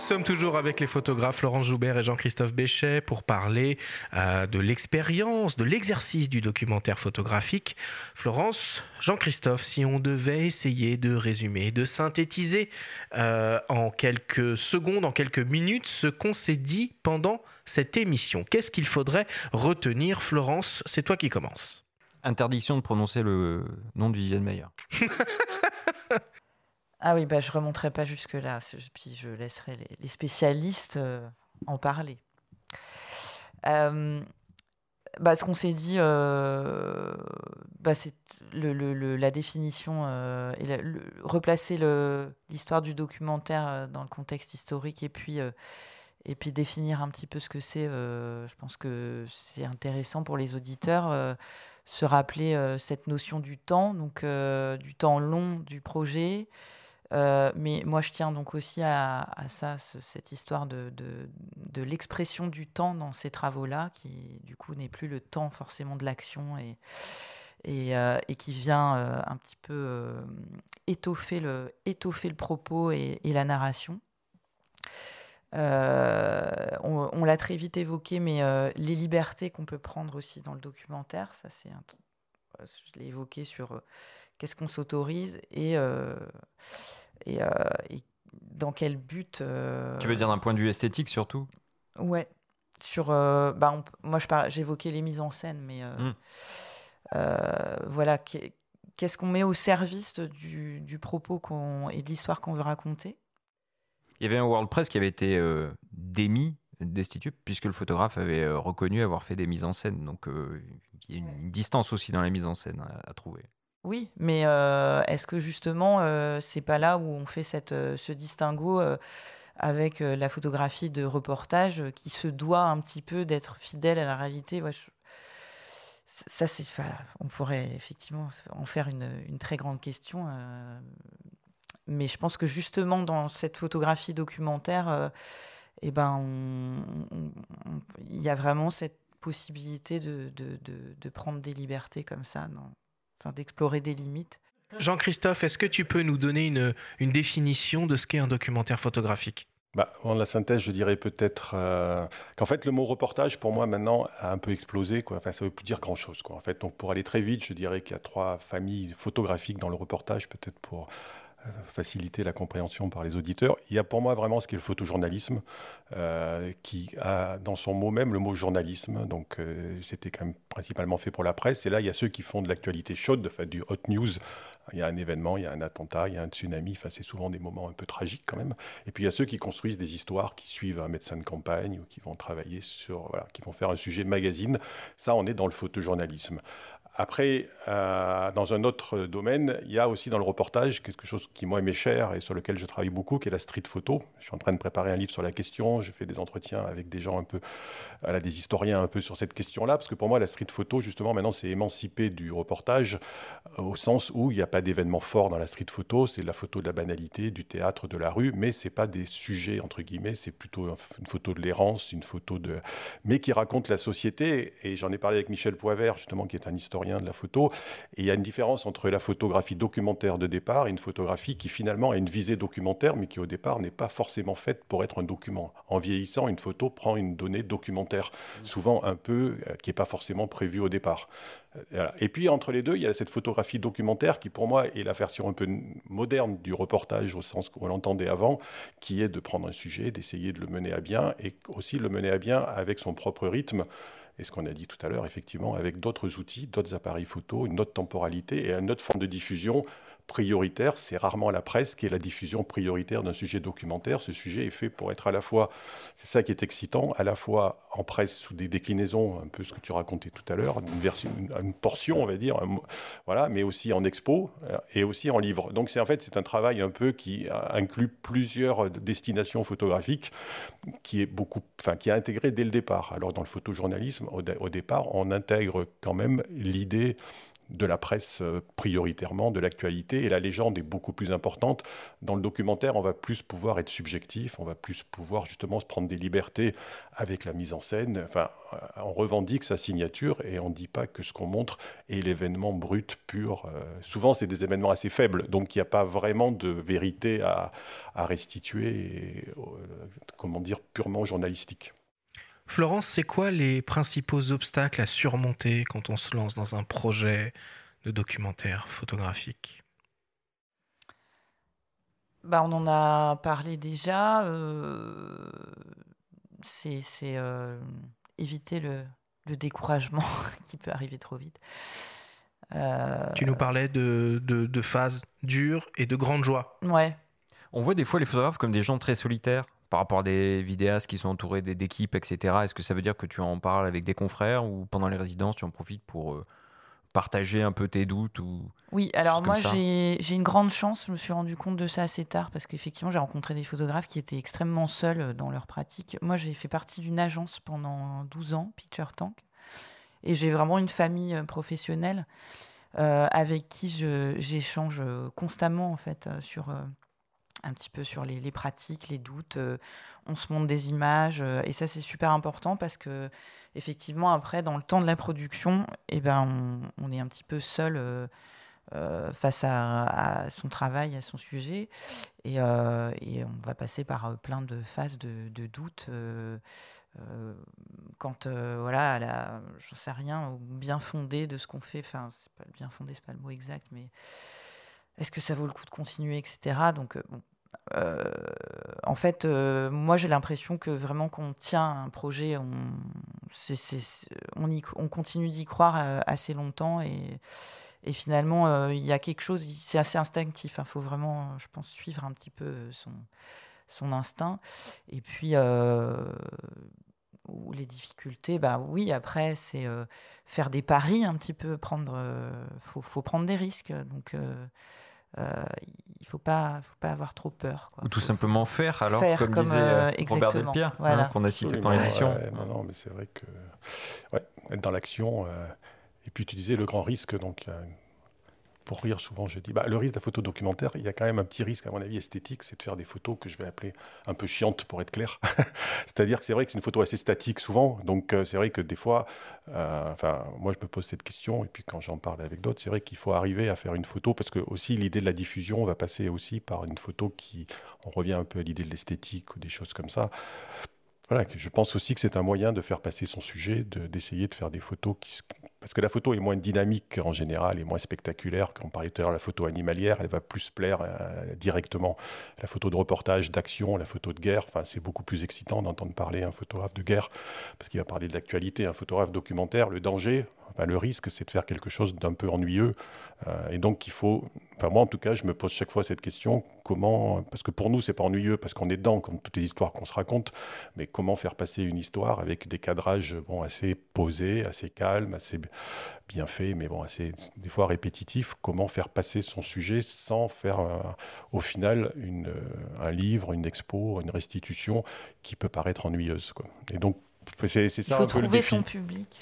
Sommes toujours avec les photographes Laurence Joubert et Jean-Christophe Béchet pour parler euh, de l'expérience, de l'exercice du documentaire photographique. Florence, Jean-Christophe, si on devait essayer de résumer, de synthétiser euh, en quelques secondes, en quelques minutes, ce qu'on s'est dit pendant cette émission, qu'est-ce qu'il faudrait retenir Florence, c'est toi qui commences. Interdiction de prononcer le nom de Viviane Mayer. Ah oui, bah, je remonterai pas jusque-là, puis je laisserai les, spécialistes euh, en parler. Bah, ce qu'on s'est dit, euh, bah, c'est la définition euh, et replacer l'histoire du documentaire dans le contexte historique et puis, et puis définir un petit peu ce que c'est. je pense que c'est intéressant pour les auditeurs. se rappeler cette notion du temps, donc du temps long du projet, euh, mais moi, je tiens donc aussi à, ça, ce- cette histoire de, l'expression du temps dans ces travaux-là, qui du coup n'est plus le temps forcément de l'action et, euh, qui vient euh, un petit peu étoffer, le, propos et, la narration. On on l'a très vite évoqué, mais les libertés qu'on peut prendre aussi dans le documentaire, ça c'est un, je l'ai évoqué sur qu'est-ce qu'on s'autorise et, et, euh, et dans quel but. euh, Tu veux dire d'un point de vue esthétique surtout? Ouais. Sur, euh, bah, on moi, j'évoquais les mises en scène, mais euh, Mm. euh, voilà, qu'est- qu'est-ce qu'on met au service du, du propos et de l'histoire qu'on veut raconter? Il y avait un WordPress qui avait été démis, destitué, puisque le photographe avait reconnu avoir fait des mises en scène. Donc euh, il y a une, une distance aussi dans la mise en scène à, à trouver. Oui, mais euh, est-ce que justement, euh, c'est pas là où on fait cette, euh, ce distinguo euh, avec la photographie de reportage qui se doit un petit peu d'être fidèle à la réalité? Ça, c'est, on pourrait effectivement en faire une, très grande question. mais je pense que justement, dans cette photographie documentaire, eh ben, il y a vraiment cette possibilité de, prendre des libertés comme ça, dans- enfin, d'explorer des limites. Jean-Christophe, est-ce que tu peux nous donner une, une définition de ce qu'est un documentaire photographique? Bah, en la synthèse, je dirais peut-être euh, qu'en fait, le mot reportage, pour moi, maintenant, a un peu explosé. Quoi. Enfin, ça ne veut plus dire grand-chose. En fait, donc, pour aller très vite, je dirais qu'il y a trois familles photographiques dans le reportage, peut-être pour euh, faciliter la compréhension par les auditeurs. Il y a pour moi vraiment ce qu'est le photojournalisme, euh, qui a dans son mot même le mot journalisme. Donc, c'était quand même principalement fait pour la presse. Et là, il y a ceux qui font de l'actualité chaude, du hot news il y a un événement, il y a un attentat, il y a un tsunami. Enfin, c'est souvent des moments un peu tragiques quand même. Et puis il y a ceux qui construisent des histoires, qui suivent un médecin de campagne ou qui vont travailler sur, qui vont faire un sujet magazine. Ça, on est dans le photojournalisme. Après, euh, dans un autre domaine, il y a aussi dans le reportage quelque chose qui, moi, m'est cher et sur lequel je travaille beaucoup, qui est la street photo. Je suis en train de préparer un livre sur la question. Je fais des entretiens avec des gens un peu, des historiens un peu sur cette question-là, parce que pour moi, la street photo, justement, maintenant, c'est émancipé du reportage euh, au sens où il n'y a pas d'événement fort dans la street photo. C'est la photo de la banalité, du théâtre, de la rue, mais c'est pas des sujets, entre guillemets. C'est plutôt une photo de l'errance, une photo de. mais qui raconte la société. Et j'en ai parlé avec Michel Poivert, justement, qui est un historien de la photo. Et il y a une différence entre la photographie documentaire de départ et une photographie qui finalement a une visée documentaire, mais qui au départ n'est pas forcément faite pour être un document. En vieillissant, une photo prend une donnée documentaire, souvent un peu euh, qui n'est pas forcément prévue au départ. Euh, et puis entre les deux, il y a cette photographie documentaire qui pour moi est la version un peu moderne du reportage au sens qu'on l'entendait avant, qui est de prendre un sujet, d'essayer de le mener à bien et aussi le mener à bien avec son propre rythme et ce qu'on a dit tout à l'heure, effectivement, avec d'autres outils, d'autres appareils photo, une autre temporalité et une autre forme de diffusion prioritaire. C'est rarement la presse qui est la diffusion prioritaire d'un sujet documentaire. Ce sujet est fait pour être à la fois, c'est ça qui est excitant, à la fois en presse sous des déclinaisons, un peu ce que tu racontais tout à l'heure, une, portion, on va dire, voilà, mais aussi en expo euh, et aussi en livre. Donc c'est en fait c'est un travail un peu qui inclut plusieurs destinations photographiques, qui est beaucoup, enfin qui a intégré dès le départ. Alors dans le photojournalisme, au départ, on intègre quand même l'idée de la presse euh, prioritairement, de l'actualité, et la légende est beaucoup plus importante. Dans le documentaire, on va plus pouvoir être subjectif, on va plus pouvoir justement se prendre des libertés avec la mise en scène. Enfin, euh, on revendique sa signature et on ne dit pas que ce qu'on montre est l'événement brut, pur. Euh, souvent, c'est des événements assez faibles, donc il n'y a pas vraiment de vérité à, restituer, comment dire, purement journalistique. Florence, c'est quoi les principaux obstacles à surmonter quand on se lance dans un projet de documentaire photographique? Bah, On en a parlé déjà. Euh, c'est euh, éviter le, découragement qui peut arriver trop vite. Euh, tu nous parlais de, de phases dures et de grandes joies. Ouais. On voit des fois les photographes comme des gens très solitaires par rapport à des vidéastes qui sont entourés d'équipes, etc. Est-ce que ça veut dire que tu en parles avec des confrères ou pendant les résidences, tu en profites pour euh, partager un peu tes doutes ou Oui, alors moi j'ai une grande chance, je me suis rendu compte de ça assez tard parce qu'effectivement j'ai rencontré des photographes qui étaient extrêmement seuls euh, dans leur pratique. Moi j'ai fait partie d'une agence pendant 12 ans, Picture Tank, et j'ai vraiment une famille euh, professionnelle avec qui j'échange constamment en fait sur un petit peu sur les, pratiques, les doutes. Euh, on se montre des images euh, et ça c'est super important parce que effectivement après dans le temps de la production, eh ben on, est un petit peu seul euh, face à, son travail, à son sujet et, on va passer par plein de phases de, doutes. quand voilà, j'en sais rien, au bien fondé de ce qu'on fait, enfin, c'est pas bien fondé, c'est pas le mot exact, mais est-ce que ça vaut le coup de continuer, etc. Donc, bon, euh, en fait, euh, moi j'ai l'impression que vraiment qu'on tient un projet, on, on, continue d'y croire euh, assez longtemps et, finalement il y a quelque chose, c'est assez instinctif. Il faut vraiment, je pense, suivre un petit peu son, son instinct. Et puis les difficultés, bah oui, après, c'est faire des paris un petit peu, prendre, faut, faut prendre des risques. Donc, euh, il faut pas, faut pas avoir trop peur. Ou tout simplement faire, alors, comme, disait euh, euh, Robert Delpierre, hein, qu'on a cité pendant l'émission. non, non, mais c'est vrai que être dans l'action, et puis tu disais le grand risque, donc pour rire, souvent, je dis, bah, le risque de la photo documentaire, il y a quand même un petit risque, à mon avis, esthétique, c'est de faire des photos que je vais appeler un peu chiantes, pour être clair. C'est-à-dire que c'est vrai que c'est une photo assez statique, souvent. Donc, euh, c'est vrai que des fois, euh, enfin, moi, je me pose cette question, et puis quand j'en parle avec d'autres, c'est vrai qu'il faut arriver à faire une photo, parce que aussi, l'idée de la diffusion va passer aussi par une photo qui, on revient un peu à l'idée de l'esthétique ou des choses comme ça. Voilà, je pense aussi que c'est un moyen de faire passer son sujet, d'essayer de, faire des photos qui, parce que la photo est moins dynamique en général et moins spectaculaire. Quand on parlait tout à l'heure de la photo animalière, elle va plus plaire euh, directement. La photo de reportage, d'action, la photo de guerre, c'est beaucoup plus excitant d'entendre parler un photographe de guerre parce qu'il va parler de l'actualité. Un photographe documentaire, le danger, le risque, c'est de faire quelque chose d'un peu ennuyeux. Euh, et donc, il faut. Enfin, moi, en tout cas, je me pose chaque fois cette question comment. Parce que pour nous, c'est pas ennuyeux, parce qu'on est dedans, comme toutes les histoires qu'on se raconte. Mais comment faire passer une histoire avec des cadrages bon, assez posés, assez calmes, assez bien faits, mais bon, assez des fois répétitifs Comment faire passer son sujet sans faire, au final, une, un livre, une expo, une restitution qui peut paraître ennuyeuse. Quoi. Et donc, c'est ça il faut trouver son public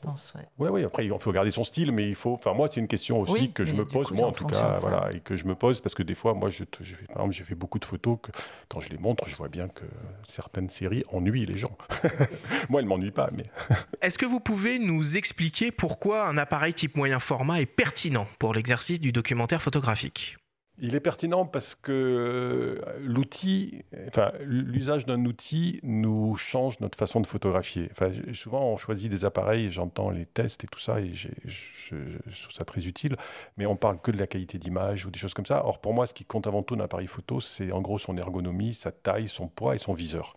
pense. Ouais. Oui, après, il faut garder son style, mais il faut. Enfin, moi, c'est une question aussi que je me pose, moi en tout cas, voilà, et que je me pose parce que des fois, moi, je, je par exemple, j'ai fait beaucoup de photos que quand je les montre, je vois bien que certaines séries ennuient les gens. moi, elles m'ennuient pas, mais. Est-ce que vous pouvez nous expliquer pourquoi un appareil type moyen format est pertinent pour l'exercice du documentaire photographique? Il est pertinent parce que euh, l'outil, enfin, l'usage d'un outil nous change notre façon de photographier. Enfin, souvent, on choisit des appareils, j'entends les tests et tout ça, et je, trouve ça très utile, mais on parle que de la qualité d'image ou des choses comme ça. Or, pour moi, ce qui compte avant tout d'un appareil photo, c'est en gros son ergonomie, sa taille, son poids et son viseur.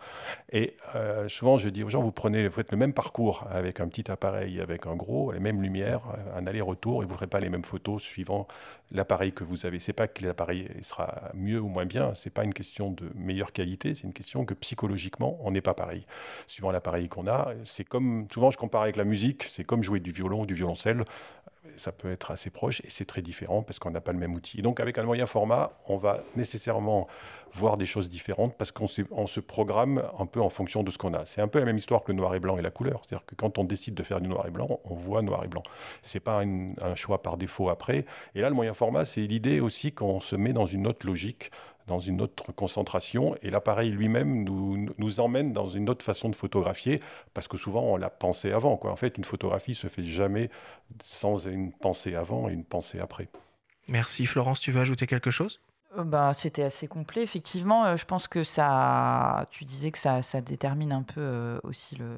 Et euh, souvent, je dis aux gens, vous prenez, vous faites le même parcours avec un petit appareil, avec un gros, les mêmes lumières, un aller-retour, et vous ne ferez pas les mêmes photos suivant l'appareil que vous avez. C'est pas que l'appareil sera mieux ou moins bien, c'est pas une question de meilleure qualité, c'est une question que psychologiquement, on n'est pas pareil. Suivant l'appareil qu'on a, c'est comme, souvent je compare avec la musique, c'est comme jouer du violon ou du violoncelle ça peut être assez proche et c'est très différent parce qu'on n'a pas le même outil. Et donc avec un moyen format, on va nécessairement voir des choses différentes parce qu'on se programme un peu en fonction de ce qu'on a. C'est un peu la même histoire que le noir et blanc et la couleur. C'est-à-dire que quand on décide de faire du noir et blanc, on voit noir et blanc. C'est pas un choix par défaut après. Et là, le moyen format, c'est l'idée aussi qu'on se met dans une autre logique dans une autre concentration et l'appareil lui-même nous, nous emmène dans une autre façon de photographier parce que souvent on l'a pensé avant. Quoi. En fait, une photographie se fait jamais sans une pensée avant et une pensée après. Merci Florence, tu veux ajouter quelque chose? Bah, C'était assez complet, effectivement. Euh, je pense que ça, tu disais que ça, ça détermine un peu euh, aussi le,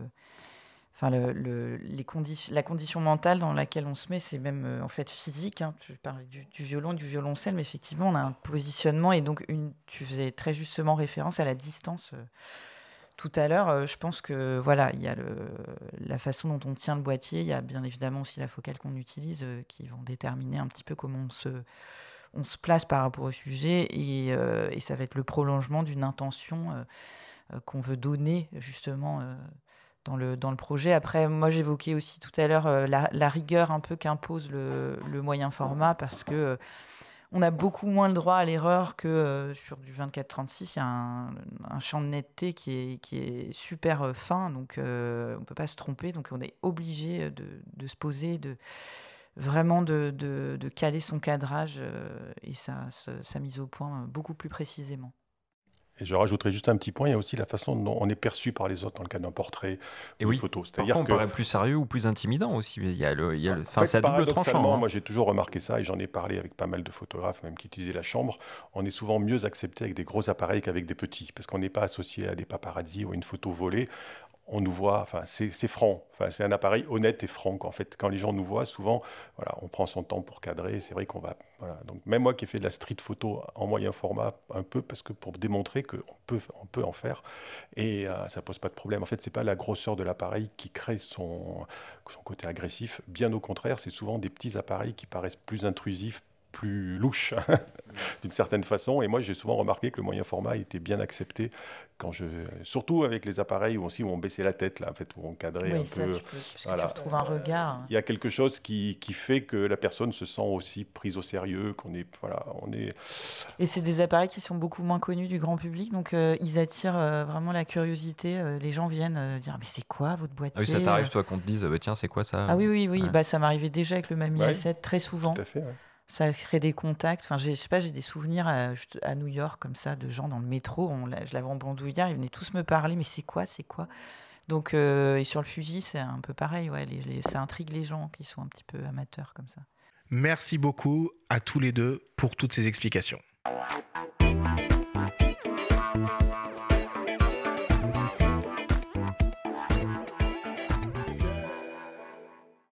enfin le, les la condition mentale dans laquelle on se met, c'est même euh, en fait physique. Hein. Tu parlais du, violon, du violoncelle, mais effectivement, on a un positionnement et donc une, tu faisais très justement référence à la distance. Euh, tout à l'heure, euh, je pense que voilà, il y a la façon dont on tient le boîtier, il y a bien évidemment aussi la focale qu'on utilise qui vont déterminer un petit peu comment on se, on se place par rapport au sujet et, et ça va être le prolongement d'une intention qu'on veut donner justement dans le, dans le projet. Après, moi, j'évoquais aussi tout à l'heure euh, la, rigueur un peu qu'impose le, le, moyen format parce que euh, on a beaucoup moins le droit à l'erreur que euh, sur du 24-36. Il y a un, champ de netteté qui est, qui est super fin, donc on ne peut pas se tromper. Donc on est obligé de, de se poser, de vraiment de, de, de caler son cadrage et sa, sa mise au point beaucoup plus précisément. Et je rajouterai juste un petit point, il y a aussi la façon dont on est perçu par les autres dans le cas d'un portrait ou oui. photo. C'est-à-dire on paraît plus sérieux ou plus intimidant aussi. Il y a le, il y a le... Enfin, c'est double tranchant. Hein. Moi, j'ai toujours remarqué ça et j'en ai parlé avec pas mal de photographes, même qui utilisaient la chambre. On est souvent mieux accepté avec des gros appareils qu'avec des petits, parce qu'on n'est pas associé à des paparazzi ou à une photo volée on nous voit, enfin, c'est franc. Enfin, c'est un appareil honnête et franc. En fait, quand les gens nous voient, souvent, voilà, on prend son temps pour cadrer. C'est vrai qu'on va. Donc, même moi qui ai fait de la street photo en moyen format, un peu, parce que pour démontrer qu'on peut, on peut en faire, et euh, ça pose pas de problème. En fait, c'est pas la grosseur de l'appareil qui crée son côté agressif. Bien au contraire, c'est souvent des petits appareils qui paraissent plus intrusifs, plus louche d'une certaine façon. Et moi, j'ai souvent remarqué que le moyen format était bien accepté quand je, surtout avec les appareils où aussi où on baissait la tête là, en fait, où on cadrait un peu. voilà. Tu retrouves un regard. Il y a quelque chose qui, qui, fait que la personne se sent aussi prise au sérieux, qu'on est, voilà, on est. Et c'est des appareils qui sont beaucoup moins connus du grand public, donc euh, ils attirent euh, vraiment la curiosité. Euh, les gens viennent dire mais c'est quoi votre boîtier ah oui, ça t'arrive toi qu'on te dise bah, tiens c'est quoi ça Ah oui oui oui, bah ça m'arrivait déjà avec le Mami A7 très souvent. Tout à fait ça crée des contacts. Enfin, je sais pas, j'ai des souvenirs à, New York comme ça de gens dans le métro. Je l'avais en bandoulière, ils venaient tous me parler, mais c'est quoi, c'est quoi? Donc, euh, et sur le Fuji, c'est un peu pareil. Ouais, ça intrigue les gens qui sont un petit peu amateurs comme ça. Merci beaucoup à tous les deux pour toutes ces explications.